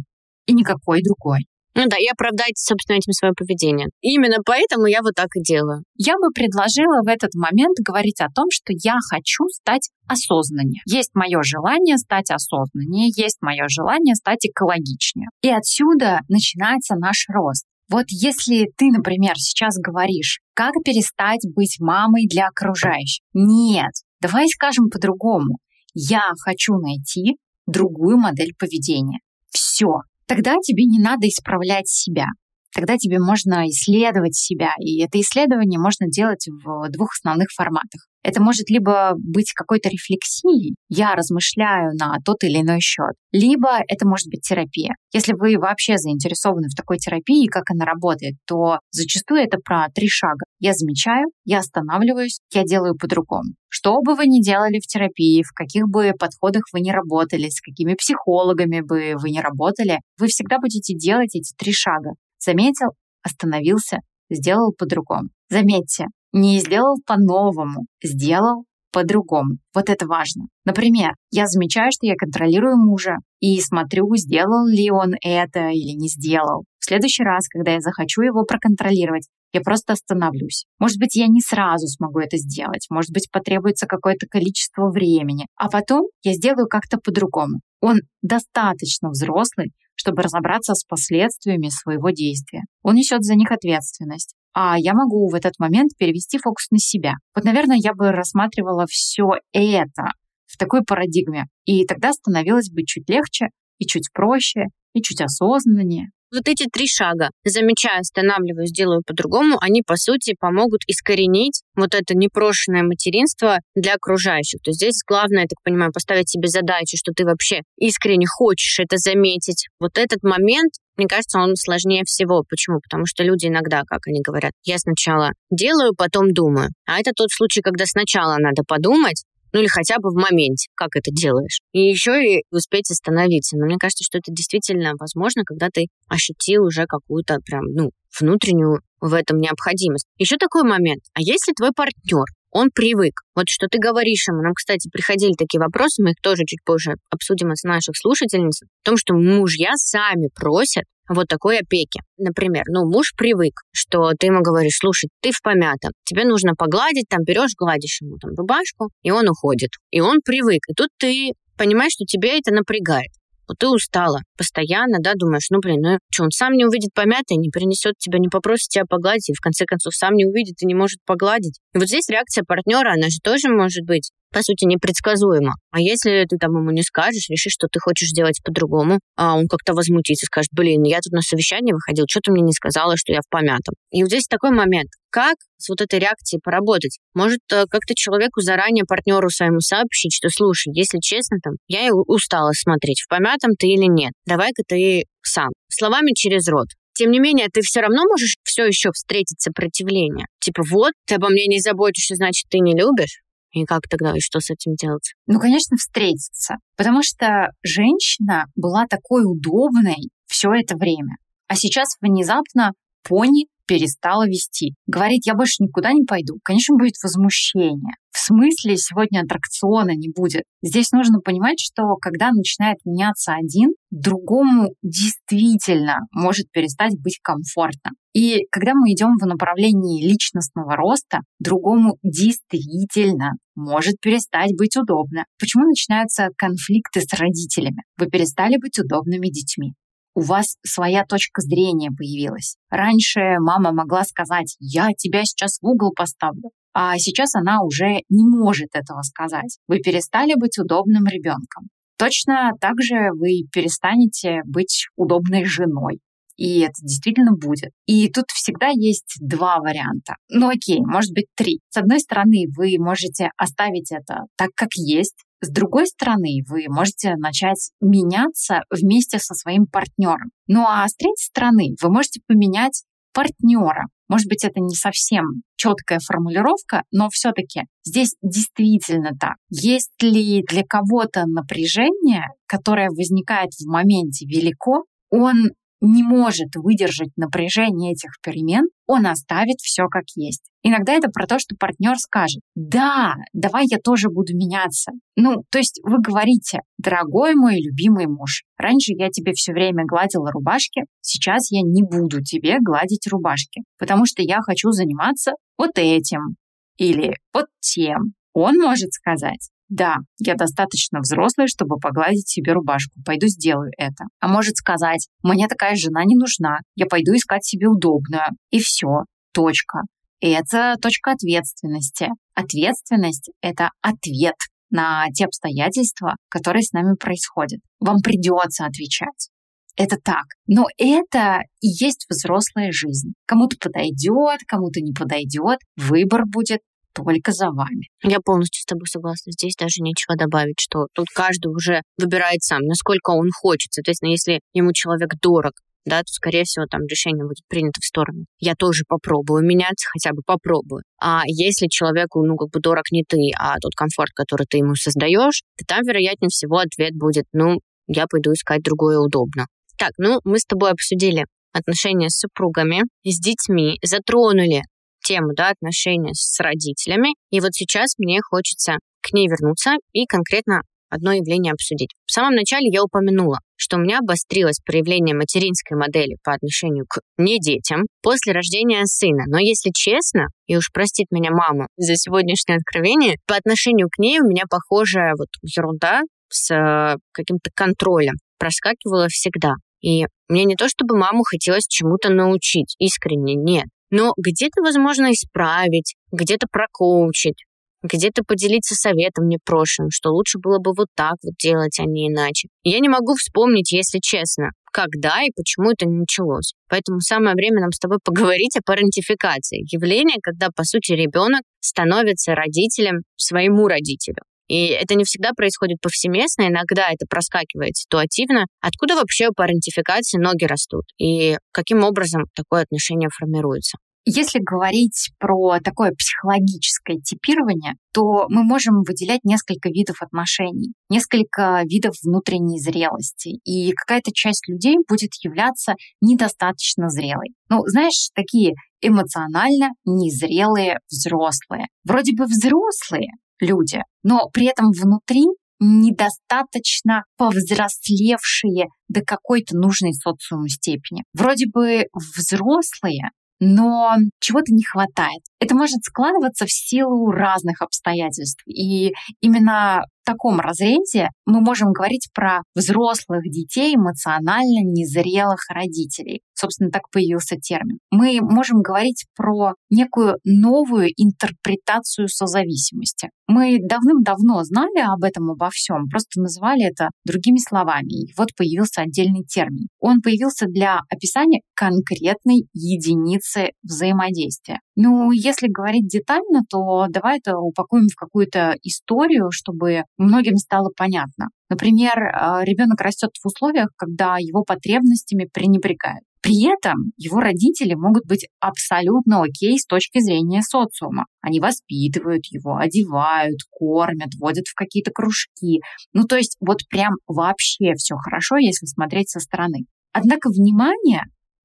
и никакой другой. Ну да, и оправдать, собственно, этим свое поведение. именно поэтому я вот так и делаю. Я бы предложила в этот момент говорить о том, что я хочу стать осознаннее. Есть мое желание стать осознаннее, есть мое желание стать экологичнее. И отсюда начинается наш рост. Вот если ты, например, сейчас говоришь, как перестать быть мамой для окружающих? Нет, давай скажем по-другому. Я хочу найти другую модель поведения. Все, тогда тебе не надо исправлять себя. Тогда тебе можно исследовать себя, и это исследование можно делать в двух основных форматах. Это может либо быть какой-то рефлексией, я размышляю на тот или иной счет, либо это может быть терапия. Если вы вообще заинтересованы в такой терапии, как она работает, то зачастую это про три шага. Я замечаю, я останавливаюсь, я делаю по-другому. Что бы вы ни делали в терапии, в каких бы подходах вы ни работали, с какими психологами бы вы ни работали, вы всегда будете делать эти три шага. Заметил, остановился, сделал по-другому. Заметьте, не сделал по-новому, сделал по-другому. Вот это важно. Например, я замечаю, что я контролирую мужа и смотрю, сделал ли он это или не сделал. В следующий раз, когда я захочу его проконтролировать, я просто остановлюсь. Может быть, я не сразу смогу это сделать, может быть, потребуется какое-то количество времени, а потом я сделаю как-то по-другому. Он достаточно взрослый, чтобы разобраться с последствиями своего действия. Он несет за них ответственность. А я могу в этот момент перевести фокус на себя. Вот, наверное, я бы рассматривала все это в такой парадигме. И тогда становилось бы чуть легче и чуть проще, и чуть осознаннее. Вот эти три шага, замечаю, останавливаю, сделаю по-другому, они, по сути, помогут искоренить вот это непрошенное материнство для окружающих. То есть здесь главное, я так понимаю, поставить себе задачу, что ты вообще искренне хочешь это заметить. Вот этот момент мне кажется, он сложнее всего. Почему? Потому что люди иногда, как они говорят, я сначала делаю, потом думаю. А это тот случай, когда сначала надо подумать, ну или хотя бы в моменте, как это делаешь. И еще и успеть остановиться. Но мне кажется, что это действительно возможно, когда ты ощутил уже какую-то прям, ну, внутреннюю в этом необходимость. Еще такой момент. А если твой партнер, он привык. Вот что ты говоришь ему. Нам, кстати, приходили такие вопросы, мы их тоже чуть позже обсудим с наших слушательниц, о том, что мужья сами просят вот такой опеки. Например, ну, муж привык, что ты ему говоришь, слушай, ты в помятом, тебе нужно погладить, там берешь, гладишь ему там рубашку, и он уходит. И он привык. И тут ты понимаешь, что тебе это напрягает. Вот ты устала постоянно, да, думаешь, ну, блин, ну, что, он сам не увидит помятое, не принесет тебя, не попросит тебя погладить, и в конце концов сам не увидит и не может погладить. И вот здесь реакция партнера, она же тоже может быть по сути, непредсказуемо. А если ты там ему не скажешь, решишь, что ты хочешь сделать по-другому, а он как-то возмутится, скажет, блин, я тут на совещание выходил, что ты мне не сказала, что я в помятом. И вот здесь такой момент. Как с вот этой реакцией поработать? Может, э, как-то человеку заранее, партнеру своему сообщить, что, слушай, если честно, там, я устала смотреть, в помятом ты или нет. Давай-ка ты сам. Словами через рот. Тем не менее, ты все равно можешь все еще встретить сопротивление. Типа, вот, ты обо мне не заботишься, значит, ты не любишь. И как тогда, и что с этим делать? Ну, конечно, встретиться. Потому что женщина была такой удобной все это время. А сейчас внезапно пони перестала вести. Говорит, я больше никуда не пойду. Конечно, будет возмущение. В смысле, сегодня аттракциона не будет. Здесь нужно понимать, что когда начинает меняться один, другому действительно может перестать быть комфортно. И когда мы идем в направлении личностного роста, другому действительно может перестать быть удобно. Почему начинаются конфликты с родителями? Вы перестали быть удобными детьми у вас своя точка зрения появилась. Раньше мама могла сказать, я тебя сейчас в угол поставлю, а сейчас она уже не может этого сказать. Вы перестали быть удобным ребенком. Точно так же вы перестанете быть удобной женой. И это действительно будет. И тут всегда есть два варианта. Ну окей, может быть три. С одной стороны, вы можете оставить это так, как есть, с другой стороны, вы можете начать меняться вместе со своим партнером. Ну а с третьей стороны, вы можете поменять партнера. Может быть, это не совсем четкая формулировка, но все-таки здесь действительно так. Есть ли для кого-то напряжение, которое возникает в моменте велико, он не может выдержать напряжение этих перемен, он оставит все как есть. Иногда это про то, что партнер скажет, да, давай я тоже буду меняться. Ну, то есть вы говорите, дорогой мой любимый муж, раньше я тебе все время гладила рубашки, сейчас я не буду тебе гладить рубашки, потому что я хочу заниматься вот этим или вот тем. Он может сказать, да, я достаточно взрослая, чтобы погладить себе рубашку. Пойду сделаю это. А может сказать, мне такая жена не нужна. Я пойду искать себе удобную. И все. Точка. И это точка ответственности. Ответственность – это ответ на те обстоятельства, которые с нами происходят. Вам придется отвечать. Это так. Но это и есть взрослая жизнь. Кому-то подойдет, кому-то не подойдет. Выбор будет только за вами. Я полностью с тобой согласна. Здесь даже нечего добавить, что тут каждый уже выбирает сам, насколько он хочет. Соответственно, если ему человек дорог, да, то, скорее всего, там решение будет принято в сторону. Я тоже попробую меняться, хотя бы попробую. А если человеку, ну, как бы дорог не ты, а тот комфорт, который ты ему создаешь, то там, вероятнее всего, ответ будет, ну, я пойду искать другое удобно. Так, ну, мы с тобой обсудили отношения с супругами, с детьми, затронули тему да, отношения с родителями. И вот сейчас мне хочется к ней вернуться и конкретно одно явление обсудить. В самом начале я упомянула, что у меня обострилось проявление материнской модели по отношению к не детям после рождения сына. Но если честно, и уж простит меня мама за сегодняшнее откровение, по отношению к ней у меня похожая вот ерунда с э, каким-то контролем проскакивала всегда. И мне не то, чтобы маму хотелось чему-то научить, искренне нет. Но где-то, возможно, исправить, где-то прокоучить, где-то поделиться советом непрошенным, что лучше было бы вот так вот делать, а не иначе. Я не могу вспомнить, если честно, когда и почему это началось. Поэтому самое время нам с тобой поговорить о парентификации. Явление, когда, по сути, ребенок становится родителем своему родителю. И это не всегда происходит повсеместно, иногда это проскакивает ситуативно. Откуда вообще у парентификации ноги растут? И каким образом такое отношение формируется? Если говорить про такое психологическое типирование, то мы можем выделять несколько видов отношений, несколько видов внутренней зрелости, и какая-то часть людей будет являться недостаточно зрелой. Ну, знаешь, такие эмоционально незрелые взрослые. Вроде бы взрослые люди, но при этом внутри недостаточно повзрослевшие до какой-то нужной социуму степени. Вроде бы взрослые, но чего-то не хватает. Это может складываться в силу разных обстоятельств. И именно в таком разрезе мы можем говорить про взрослых детей, эмоционально незрелых родителей. Собственно, так появился термин. Мы можем говорить про некую новую интерпретацию созависимости. Мы давным-давно знали об этом, обо всем, просто называли это другими словами. И вот появился отдельный термин. Он появился для описания конкретной единицы взаимодействия. Ну, если говорить детально, то давай это упакуем в какую-то историю, чтобы многим стало понятно. Например, э, ребенок растет в условиях, когда его потребностями пренебрегают. При этом его родители могут быть абсолютно окей с точки зрения социума. Они воспитывают его, одевают, кормят, водят в какие-то кружки. Ну, то есть вот прям вообще все хорошо, если смотреть со стороны. Однако внимание,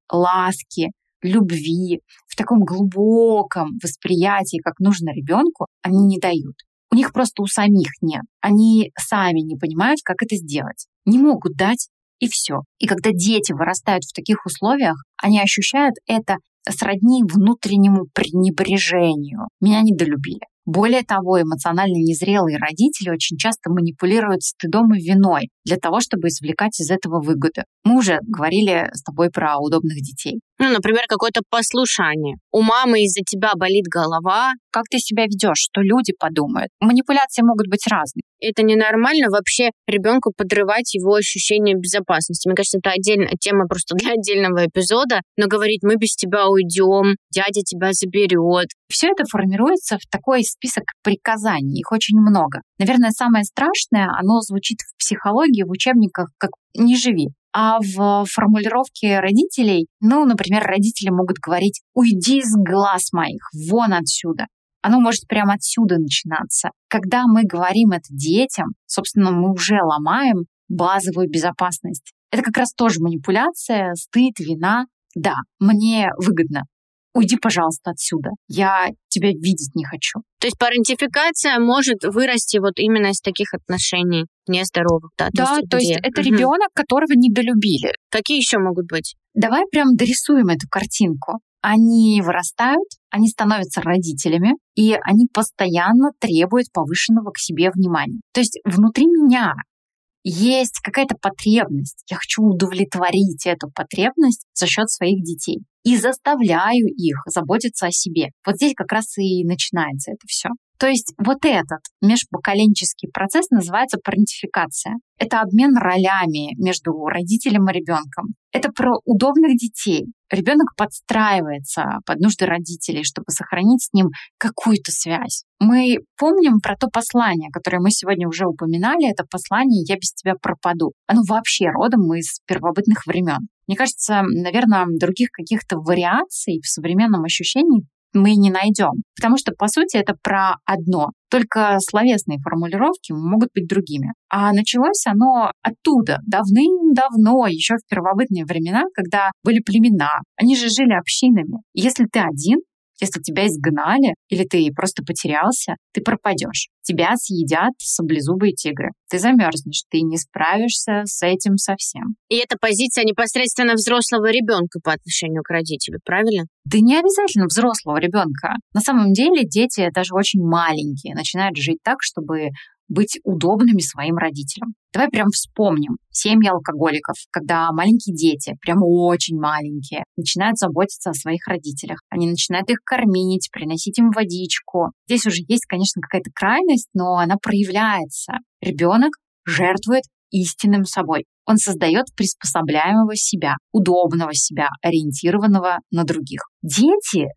ласки, любви, в таком глубоком восприятии, как нужно ребенку, они не дают. У них просто у самих нет. Они сами не понимают, как это сделать. Не могут дать и все. И когда дети вырастают в таких условиях, они ощущают это сродни внутреннему пренебрежению. Меня недолюбили. Более того, эмоционально незрелые родители очень часто манипулируют стыдом и виной для того, чтобы извлекать из этого выгоду. Мы уже говорили с тобой про удобных детей. Ну, например, какое-то послушание. У мамы из-за тебя болит голова. Как ты себя ведешь, что люди подумают? Манипуляции могут быть разные. Это ненормально вообще ребенку подрывать его ощущение безопасности. Мне кажется, это отдельная тема просто для отдельного эпизода. Но говорить, мы без тебя уйдем, дядя тебя заберет. Все это формируется в такой список приказаний. Их очень много. Наверное, самое страшное, оно звучит в психологии, в учебниках, как «не живи». А в формулировке родителей, ну, например, родители могут говорить «уйди из глаз моих, вон отсюда». Оно может прямо отсюда начинаться. Когда мы говорим это детям, собственно, мы уже ломаем базовую безопасность. Это как раз тоже манипуляция, стыд, вина. Да, мне выгодно уйди, пожалуйста, отсюда. Я тебя видеть не хочу. То есть парентификация может вырасти вот именно из таких отношений нездоровых, да? Да, то есть, то есть это угу. ребенок, которого недолюбили. Какие еще могут быть? Давай прям дорисуем эту картинку. Они вырастают, они становятся родителями, и они постоянно требуют повышенного к себе внимания. То есть внутри меня есть какая-то потребность. Я хочу удовлетворить эту потребность за счет своих детей и заставляю их заботиться о себе. Вот здесь как раз и начинается это все. То есть вот этот межпоколенческий процесс называется парентификация. Это обмен ролями между родителем и ребенком. Это про удобных детей. Ребенок подстраивается под нужды родителей, чтобы сохранить с ним какую-то связь. Мы помним про то послание, которое мы сегодня уже упоминали. Это послание «Я без тебя пропаду». Оно вообще родом из первобытных времен. Мне кажется, наверное, других каких-то вариаций в современном ощущении мы не найдем. Потому что, по сути, это про одно. Только словесные формулировки могут быть другими. А началось оно оттуда, давным-давно, еще в первобытные времена, когда были племена. Они же жили общинами. если ты один, если тебя изгнали или ты просто потерялся, ты пропадешь. Тебя съедят саблезубые тигры. Ты замерзнешь, ты не справишься с этим совсем. И это позиция непосредственно взрослого ребенка по отношению к родителю, правильно? Да не обязательно взрослого ребенка. На самом деле дети даже очень маленькие начинают жить так, чтобы быть удобными своим родителям. Давай прям вспомним семьи алкоголиков, когда маленькие дети, прям очень маленькие, начинают заботиться о своих родителях. Они начинают их кормить, приносить им водичку. Здесь уже есть, конечно, какая-то крайность, но она проявляется. Ребенок жертвует истинным собой. Он создает приспособляемого себя, удобного себя, ориентированного на других. Дети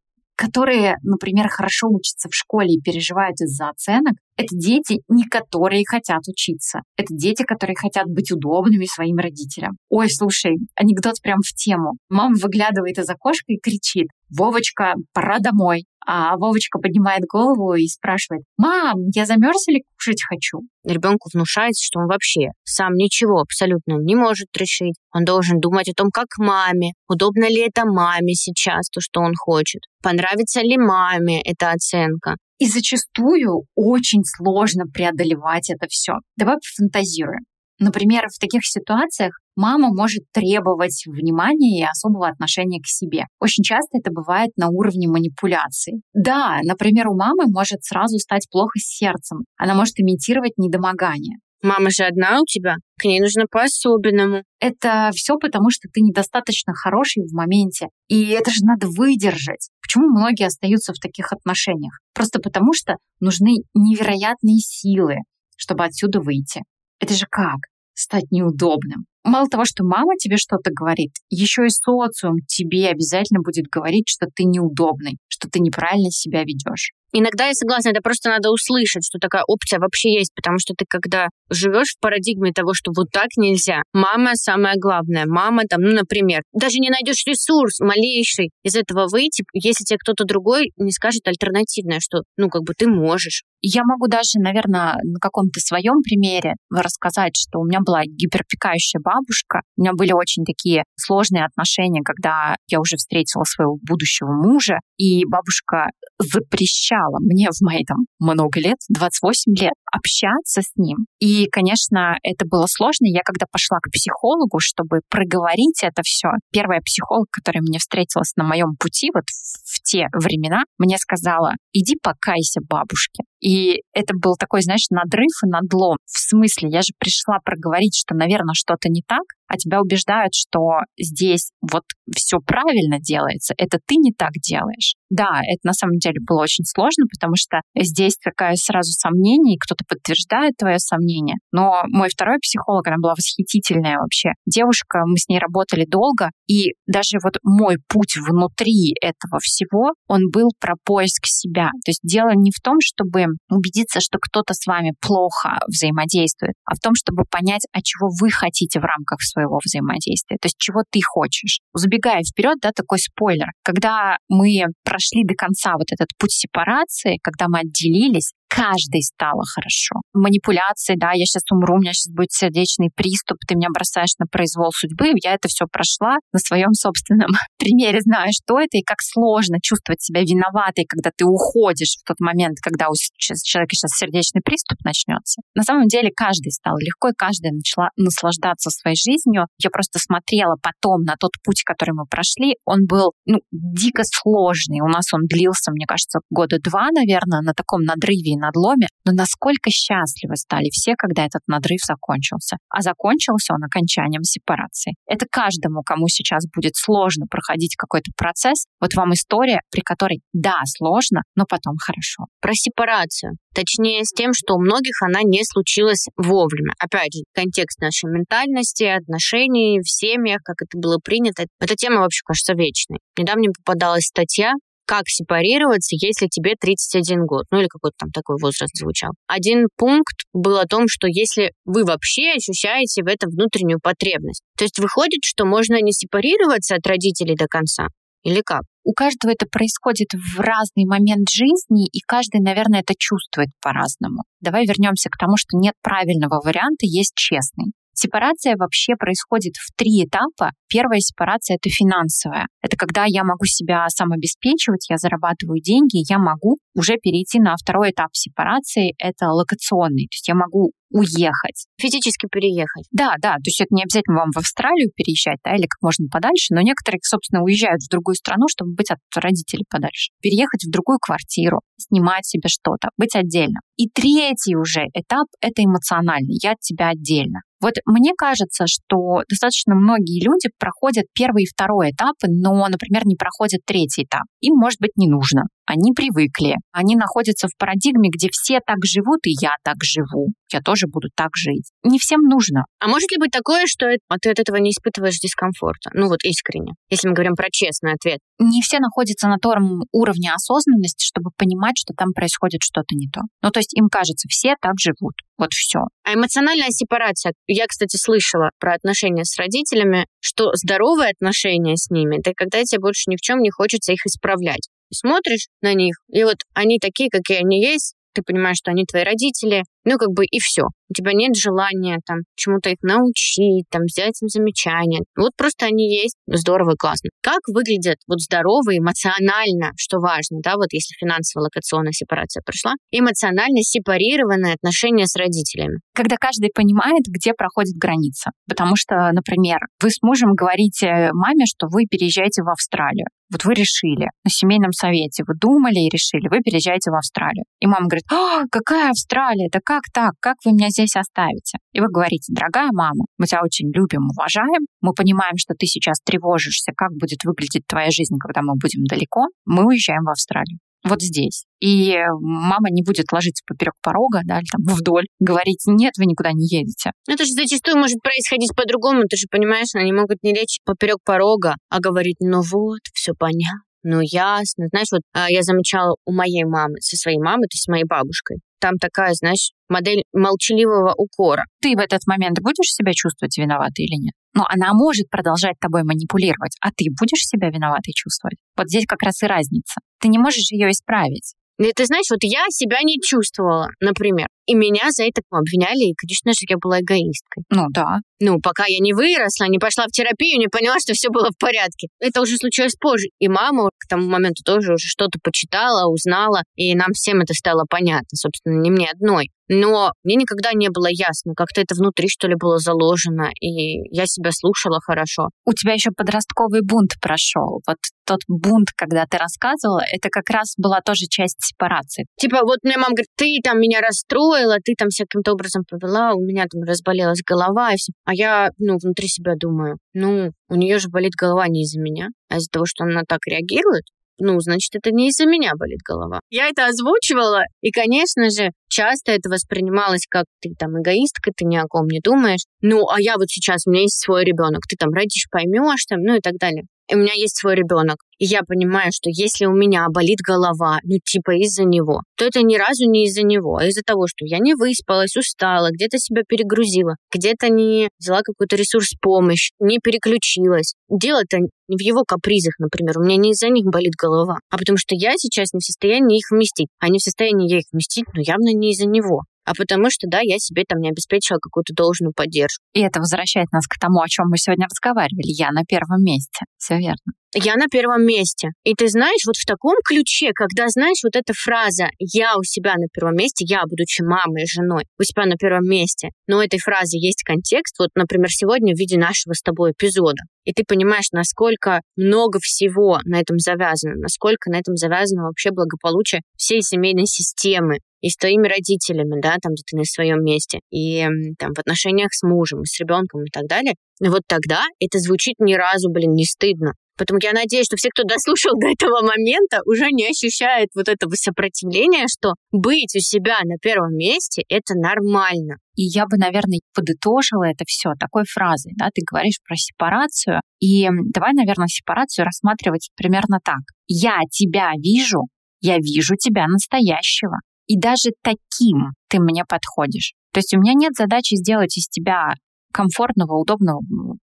которые, например, хорошо учатся в школе и переживают из-за оценок, это дети, не которые хотят учиться. Это дети, которые хотят быть удобными своим родителям. Ой, слушай, анекдот прям в тему. Мама выглядывает из окошка и кричит, Вовочка, пора домой. А Вовочка поднимает голову и спрашивает, «Мам, я замерз или кушать хочу?» Ребенку внушается, что он вообще сам ничего абсолютно не может решить. Он должен думать о том, как маме, удобно ли это маме сейчас, то, что он хочет, понравится ли маме эта оценка. И зачастую очень сложно преодолевать это все. Давай пофантазируем. Например, в таких ситуациях мама может требовать внимания и особого отношения к себе. Очень часто это бывает на уровне манипуляций. Да, например, у мамы может сразу стать плохо с сердцем. Она может имитировать недомогание. Мама же одна у тебя, к ней нужно по-особенному. Это все потому, что ты недостаточно хороший в моменте. И это же надо выдержать. Почему многие остаются в таких отношениях? Просто потому, что нужны невероятные силы, чтобы отсюда выйти. Это же как? Стать неудобным. Мало того, что мама тебе что-то говорит, еще и социум тебе обязательно будет говорить, что ты неудобный, что ты неправильно себя ведешь. Иногда я согласна, это просто надо услышать, что такая опция вообще есть, потому что ты когда живешь в парадигме того, что вот так нельзя, мама самое главное, мама там, ну, например, даже не найдешь ресурс малейший из этого выйти, если тебе кто-то другой не скажет альтернативное, что, ну, как бы ты можешь. Я могу даже, наверное, на каком-то своем примере рассказать, что у меня была гиперпекающая бабушка. У меня были очень такие сложные отношения, когда я уже встретила своего будущего мужа, и бабушка запрещала мне в мои там много лет, 28 лет, общаться с ним. И, конечно, это было сложно. Я когда пошла к психологу, чтобы проговорить это все, первая психолог, которая мне встретилась на моем пути вот в те времена, мне сказала, иди покайся бабушке. И это был такой, знаешь, надрыв и надлом. В смысле, я же пришла проговорить, что, наверное, что-то не так, а тебя убеждают, что здесь вот все правильно делается, это ты не так делаешь. Да, это на самом деле было очень сложно, потому что здесь такая сразу сомнение, и кто-то подтверждает твое сомнение. Но мой второй психолог, она была восхитительная вообще. Девушка, мы с ней работали долго, и даже вот мой путь внутри этого всего, он был про поиск себя. То есть дело не в том, чтобы убедиться, что кто-то с вами плохо взаимодействует, а в том, чтобы понять, а чего вы хотите в рамках своего взаимодействия, то есть чего ты хочешь. Забегая вперед, да, такой спойлер. Когда мы прошли до конца вот этот путь сепарации, когда мы отделились, каждой стало хорошо. Манипуляции, да, я сейчас умру, у меня сейчас будет сердечный приступ, ты меня бросаешь на произвол судьбы. Я это все прошла на своем собственном примере, знаю, что это и как сложно чувствовать себя виноватой, когда ты уходишь в тот момент, когда у человека сейчас сердечный приступ начнется. На самом деле каждый стал легко, и каждая начала наслаждаться своей жизнью. Я просто смотрела потом на тот путь, который мы прошли. Он был ну, дико сложный. У нас он длился, мне кажется, года два, наверное, на таком надрыве надломе, но насколько счастливы стали все, когда этот надрыв закончился. А закончился он окончанием сепарации. Это каждому, кому сейчас будет сложно проходить какой-то процесс, вот вам история, при которой, да, сложно, но потом хорошо. Про сепарацию. Точнее, с тем, что у многих она не случилась вовремя. Опять же, контекст нашей ментальности, отношений в семьях, как это было принято. Эта тема вообще кажется вечной. Недавно мне попадалась статья как сепарироваться, если тебе 31 год, ну или какой-то там такой возраст звучал. Один пункт был о том, что если вы вообще ощущаете в этом внутреннюю потребность, то есть выходит, что можно не сепарироваться от родителей до конца, или как? У каждого это происходит в разный момент жизни, и каждый, наверное, это чувствует по-разному. Давай вернемся к тому, что нет правильного варианта, есть честный. Сепарация вообще происходит в три этапа. Первая сепарация — это финансовая. Это когда я могу себя самообеспечивать, я зарабатываю деньги, я могу уже перейти на второй этап сепарации — это локационный. То есть я могу уехать. Физически переехать. Да, да, то есть это не обязательно вам в Австралию переезжать, да, или как можно подальше, но некоторые, собственно, уезжают в другую страну, чтобы быть от родителей подальше. Переехать в другую квартиру, снимать себе что-то, быть отдельно. И третий уже этап — это эмоциональный. Я от тебя отдельно. Вот мне кажется, что достаточно многие люди проходят первый и второй этапы, но, например, не проходят третий этап. Им, может быть, не нужно. Они привыкли. Они находятся в парадигме, где все так живут, и я так живу. Я тоже буду так жить. Не всем нужно. А может ли быть такое, что ты от этого не испытываешь дискомфорта? Ну вот искренне, если мы говорим про честный ответ. Не все находятся на том уровне осознанности, чтобы понимать, что там происходит что-то не то. Ну то есть им кажется, все так живут. Вот все. А эмоциональная сепарация. Я, кстати, слышала про отношения с родителями, что здоровые отношения с ними, это когда тебе больше ни в чем не хочется их исправлять. Смотришь на них, и вот они такие, какие они есть, ты понимаешь, что они твои родители, ну, как бы и все. У тебя нет желания там чему-то их научить, там, сделать им замечания. Вот просто они есть. Здорово и классно. Как выглядят вот здоровые, эмоционально, что важно, да, вот если финансовая локационная сепарация прошла, эмоционально сепарированные отношения с родителями. Когда каждый понимает, где проходит граница. Потому что, например, вы с мужем говорите маме, что вы переезжаете в Австралию. Вот вы решили на семейном совете, вы думали и решили, вы переезжаете в Австралию. И мама говорит, а, какая Австралия, да как так, как вы меня здесь оставите? И вы говорите, дорогая мама, мы тебя очень любим, уважаем, мы понимаем, что ты сейчас тревожишься, как будет выглядеть твоя жизнь, когда мы будем далеко, мы уезжаем в Австралию вот здесь. И мама не будет ложиться поперек порога, да, или там вдоль, говорить, нет, вы никуда не едете. Ну, это же зачастую может происходить по-другому, ты же понимаешь, они могут не лечь поперек порога, а говорить, ну вот, все понятно. Ну, ясно. Знаешь, вот а, я замечала у моей мамы, со своей мамой, то есть с моей бабушкой, там такая, знаешь, модель молчаливого укора. Ты в этот момент будешь себя чувствовать виноватой или нет? Но она может продолжать тобой манипулировать, а ты будешь себя виноватой чувствовать? Вот здесь как раз и разница. Ты не можешь ее исправить. И ты знаешь, вот я себя не чувствовала, например. И меня за это обвиняли, и, конечно же, я была эгоисткой. Ну да. Ну, пока я не выросла, не пошла в терапию, не поняла, что все было в порядке. Это уже случилось позже. И мама к тому моменту тоже уже что-то почитала, узнала, и нам всем это стало понятно, собственно, не мне одной. Но мне никогда не было ясно, как-то это внутри, что ли, было заложено, и я себя слушала хорошо. У тебя еще подростковый бунт прошел. Вот тот бунт, когда ты рассказывала, это как раз была тоже часть сепарации. Типа, вот мне мама говорит, ты там меня расстроила, ты там всяким-то образом повела, у меня там разболелась голова, и все. А я, ну, внутри себя думаю, ну, у нее же болит голова не из-за меня, а из-за того, что она так реагирует ну, значит, это не из-за меня болит голова. Я это озвучивала, и, конечно же, часто это воспринималось как ты там эгоистка, ты ни о ком не думаешь. Ну, а я вот сейчас, у меня есть свой ребенок, ты там родишь, поймешь там, ну и так далее и у меня есть свой ребенок, и я понимаю, что если у меня болит голова, ну типа из-за него, то это ни разу не из-за него, а из-за того, что я не выспалась, устала, где-то себя перегрузила, где-то не взяла какой-то ресурс помощь, не переключилась. Дело-то не в его капризах, например. У меня не из-за них болит голова, а потому что я сейчас не в состоянии их вместить. А не в состоянии я их вместить, но явно не из-за него а потому что, да, я себе там не обеспечила какую-то должную поддержку. И это возвращает нас к тому, о чем мы сегодня разговаривали. Я на первом месте. Все верно. Я на первом месте. И ты знаешь, вот в таком ключе, когда, знаешь, вот эта фраза «я у себя на первом месте», я, будучи мамой и женой, у себя на первом месте, но у этой фразы есть контекст, вот, например, сегодня в виде нашего с тобой эпизода. И ты понимаешь, насколько много всего на этом завязано, насколько на этом завязано вообще благополучие всей семейной системы, и с твоими родителями, да, там, где ты на своем месте, и там в отношениях с мужем, с ребенком и так далее, вот тогда это звучит ни разу, блин, не стыдно. Поэтому я надеюсь, что все, кто дослушал до этого момента, уже не ощущают вот этого сопротивления, что быть у себя на первом месте — это нормально. И я бы, наверное, подытожила это все такой фразой, да, ты говоришь про сепарацию, и давай, наверное, сепарацию рассматривать примерно так. Я тебя вижу, я вижу тебя настоящего. И даже таким ты мне подходишь. То есть у меня нет задачи сделать из тебя комфортного, удобного,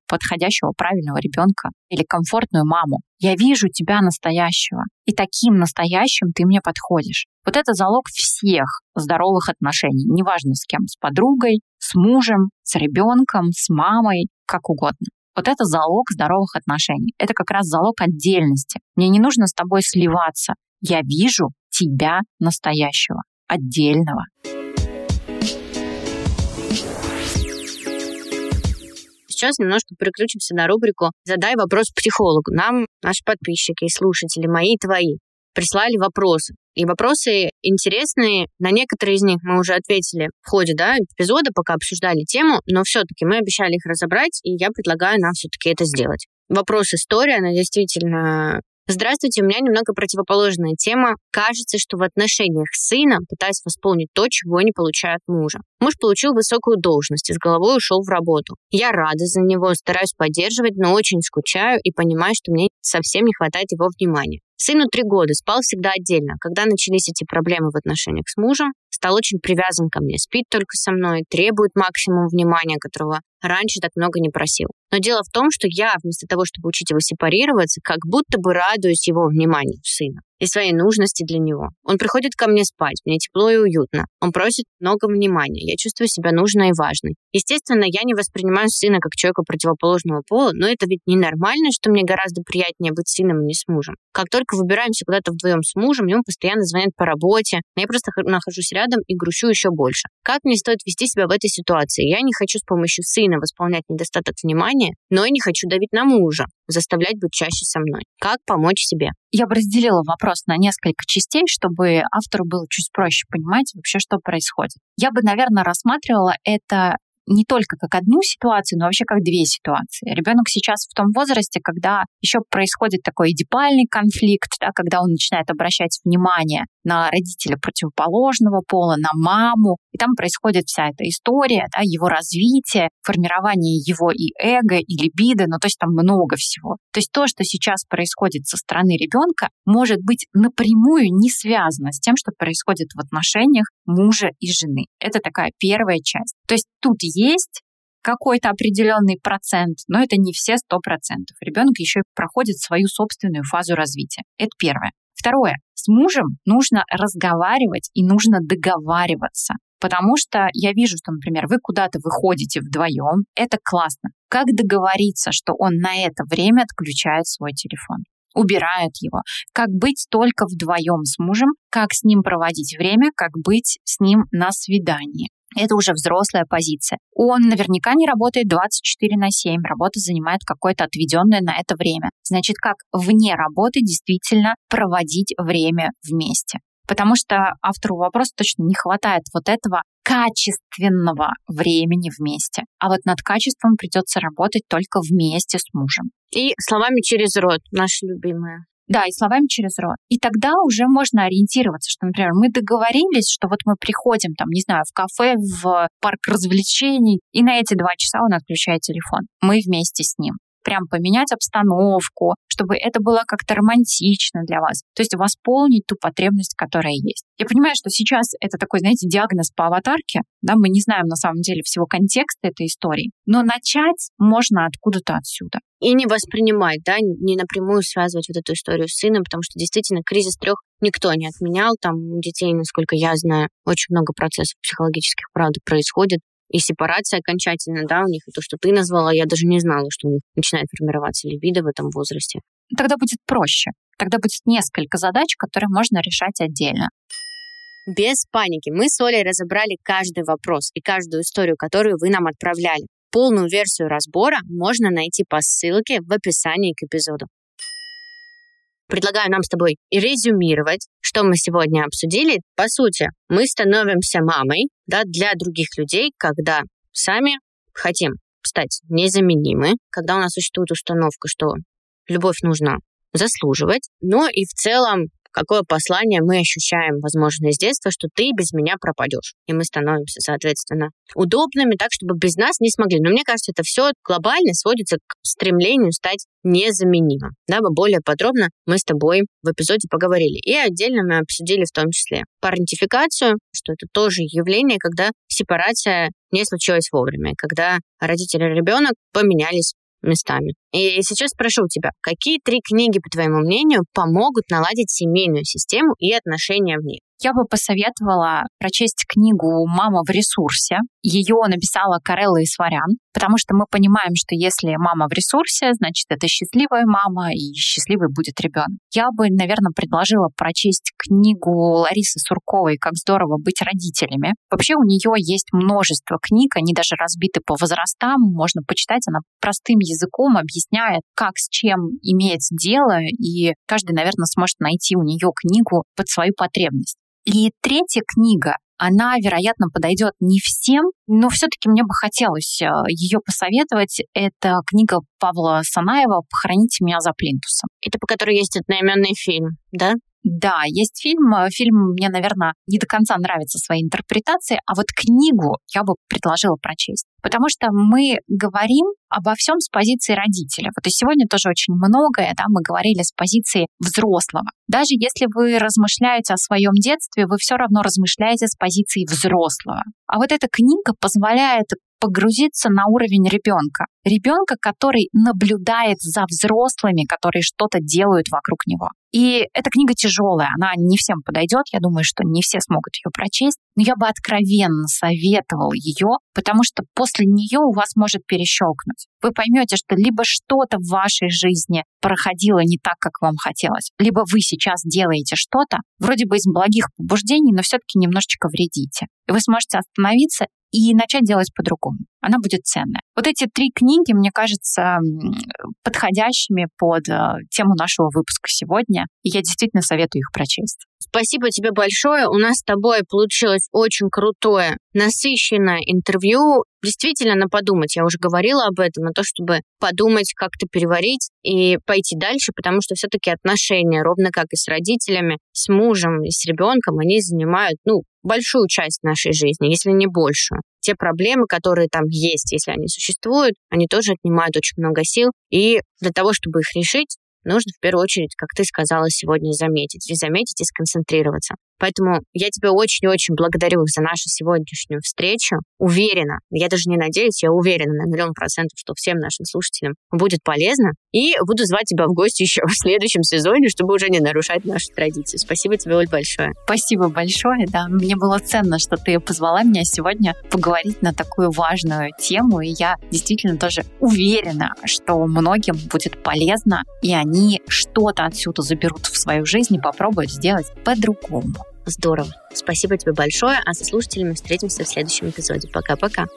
подходящего, правильного ребенка или комфортную маму. Я вижу тебя настоящего, и таким настоящим ты мне подходишь. Вот это залог всех здоровых отношений, неважно с кем, с подругой, с мужем, с ребенком, с мамой, как угодно. Вот это залог здоровых отношений. Это как раз залог отдельности. Мне не нужно с тобой сливаться. Я вижу тебя настоящего, отдельного. сейчас немножко переключимся на рубрику «Задай вопрос психологу». Нам наши подписчики и слушатели, мои и твои, прислали вопросы. И вопросы интересные. На некоторые из них мы уже ответили в ходе да, эпизода, пока обсуждали тему, но все-таки мы обещали их разобрать, и я предлагаю нам все-таки это сделать. Вопрос история, она действительно Здравствуйте, у меня немного противоположная тема. Кажется, что в отношениях с сыном пытаюсь восполнить то, чего не получаю от мужа. Муж получил высокую должность и с головой ушел в работу. Я рада за него, стараюсь поддерживать, но очень скучаю и понимаю, что мне совсем не хватает его внимания. Сыну три года, спал всегда отдельно. Когда начались эти проблемы в отношениях с мужем, стал очень привязан ко мне, спит только со мной, требует максимум внимания, которого раньше так много не просил. Но дело в том, что я, вместо того, чтобы учить его сепарироваться, как будто бы радуюсь его вниманию сына и своей нужности для него. Он приходит ко мне спать, мне тепло и уютно. Он просит много внимания, я чувствую себя нужной и важной. Естественно, я не воспринимаю сына как человека противоположного пола, но это ведь ненормально, что мне гораздо приятнее быть сыном, а не с мужем. Как только выбираемся куда-то вдвоем с мужем, ему постоянно звонят по работе, я просто нахожусь рядом и грущу еще больше. Как мне стоит вести себя в этой ситуации? Я не хочу с помощью сына восполнять недостаток внимания, но и не хочу давить на мужа, заставлять быть чаще со мной. Как помочь себе? Я бы разделила вопрос на несколько частей, чтобы автору было чуть проще понимать вообще, что происходит. Я бы, наверное, рассматривала это не только как одну ситуацию, но вообще как две ситуации. Ребенок сейчас в том возрасте, когда еще происходит такой эдипальный конфликт, да, когда он начинает обращать внимание на родителя противоположного пола, на маму, и там происходит вся эта история, да, его развитие, формирование его и эго, и либидо, ну то есть там много всего. То есть то, что сейчас происходит со стороны ребенка, может быть напрямую не связано с тем, что происходит в отношениях мужа и жены. Это такая первая часть. То есть тут есть какой-то определенный процент, но это не все сто процентов. Ребенок еще и проходит свою собственную фазу развития. Это первое. Второе. С мужем нужно разговаривать и нужно договариваться. Потому что я вижу, что, например, вы куда-то выходите вдвоем, это классно. Как договориться, что он на это время отключает свой телефон? убирает его. Как быть только вдвоем с мужем, как с ним проводить время, как быть с ним на свидании. Это уже взрослая позиция. Он наверняка не работает 24 на 7, работа занимает какое-то отведенное на это время. Значит, как вне работы действительно проводить время вместе. Потому что автору вопроса точно не хватает вот этого качественного времени вместе. А вот над качеством придется работать только вместе с мужем. И словами через рот, наши любимые. Да, и словами через рот. И тогда уже можно ориентироваться, что, например, мы договорились, что вот мы приходим, там, не знаю, в кафе, в парк развлечений, и на эти два часа он отключает телефон. Мы вместе с ним прям поменять обстановку, чтобы это было как-то романтично для вас. То есть восполнить ту потребность, которая есть. Я понимаю, что сейчас это такой, знаете, диагноз по аватарке, да, мы не знаем на самом деле всего контекста этой истории, но начать можно откуда-то отсюда. И не воспринимать, да, не напрямую связывать вот эту историю с сыном, потому что действительно кризис трех никто не отменял. Там у детей, насколько я знаю, очень много процессов психологических, правда, происходит и сепарация окончательно, да, у них, и то, что ты назвала, я даже не знала, что у них начинает формироваться либидо в этом возрасте. Тогда будет проще. Тогда будет несколько задач, которые можно решать отдельно. Без паники. Мы с Олей разобрали каждый вопрос и каждую историю, которую вы нам отправляли. Полную версию разбора можно найти по ссылке в описании к эпизоду. Предлагаю нам с тобой резюмировать, что мы сегодня обсудили. По сути, мы становимся мамой да, для других людей, когда сами хотим стать незаменимы, когда у нас существует установка, что любовь нужно заслуживать, но и в целом какое послание мы ощущаем, возможно, из детства, что ты без меня пропадешь. И мы становимся, соответственно, удобными, так, чтобы без нас не смогли. Но мне кажется, это все глобально сводится к стремлению стать незаменимым. Да, более подробно мы с тобой в эпизоде поговорили. И отдельно мы обсудили в том числе парентификацию, что это тоже явление, когда сепарация не случилась вовремя, когда родители и ребенок поменялись местами. И сейчас спрошу у тебя, какие три книги, по твоему мнению, помогут наладить семейную систему и отношения в ней? Я бы посоветовала прочесть книгу «Мама в ресурсе». Ее написала Карелла Исварян, потому что мы понимаем, что если мама в ресурсе, значит, это счастливая мама, и счастливый будет ребенок. Я бы, наверное, предложила прочесть книгу Ларисы Сурковой «Как здорово быть родителями». Вообще у нее есть множество книг, они даже разбиты по возрастам, можно почитать, она простым языком объясняет, как с чем иметь дело, и каждый, наверное, сможет найти у нее книгу под свою потребность. И третья книга, она, вероятно, подойдет не всем, но все-таки мне бы хотелось э, ее посоветовать. Это книга Павла Санаева «Похороните меня за плинтусом». Это по которой есть одноименный фильм, да? Да, есть фильм. Фильм мне, наверное, не до конца нравится своей интерпретацией, а вот книгу я бы предложила прочесть. Потому что мы говорим обо всем с позиции родителя. Вот и сегодня тоже очень многое, да, мы говорили с позиции взрослого. Даже если вы размышляете о своем детстве, вы все равно размышляете с позиции взрослого. А вот эта книга позволяет погрузиться на уровень ребенка. Ребенка, который наблюдает за взрослыми, которые что-то делают вокруг него. И эта книга тяжелая, она не всем подойдет, я думаю, что не все смогут ее прочесть, но я бы откровенно советовал ее, потому что после нее у вас может перещелкнуть. Вы поймете, что либо что-то в вашей жизни проходило не так, как вам хотелось, либо вы сейчас делаете что-то, вроде бы из благих побуждений, но все-таки немножечко вредите. И вы сможете остановиться и начать делать по-другому. Она будет ценная. Вот эти три книги, мне кажется, подходящими под э, тему нашего выпуска сегодня, и я действительно советую их прочесть. Спасибо тебе большое. У нас с тобой получилось очень крутое, насыщенное интервью. Действительно, на подумать. Я уже говорила об этом, на то, чтобы подумать, как-то переварить и пойти дальше, потому что все-таки отношения, ровно как и с родителями, с мужем и с ребенком, они занимают, ну, большую часть нашей жизни, если не большую. Те проблемы, которые там есть, если они существуют, они тоже отнимают очень много сил. И для того, чтобы их решить, нужно в первую очередь, как ты сказала сегодня, заметить. И заметить, и сконцентрироваться. Поэтому я тебя очень-очень благодарю за нашу сегодняшнюю встречу. Уверена, я даже не надеюсь, я уверена на миллион процентов, что всем нашим слушателям будет полезно. И буду звать тебя в гости еще в следующем сезоне, чтобы уже не нарушать наши традиции. Спасибо тебе, Оль, большое. Спасибо большое, да. Мне было ценно, что ты позвала меня сегодня поговорить на такую важную тему. И я действительно тоже уверена, что многим будет полезно, и они что-то отсюда заберут в свою жизнь и попробуют сделать по-другому. Здорово. Спасибо тебе большое, а со слушателями встретимся в следующем эпизоде. Пока-пока.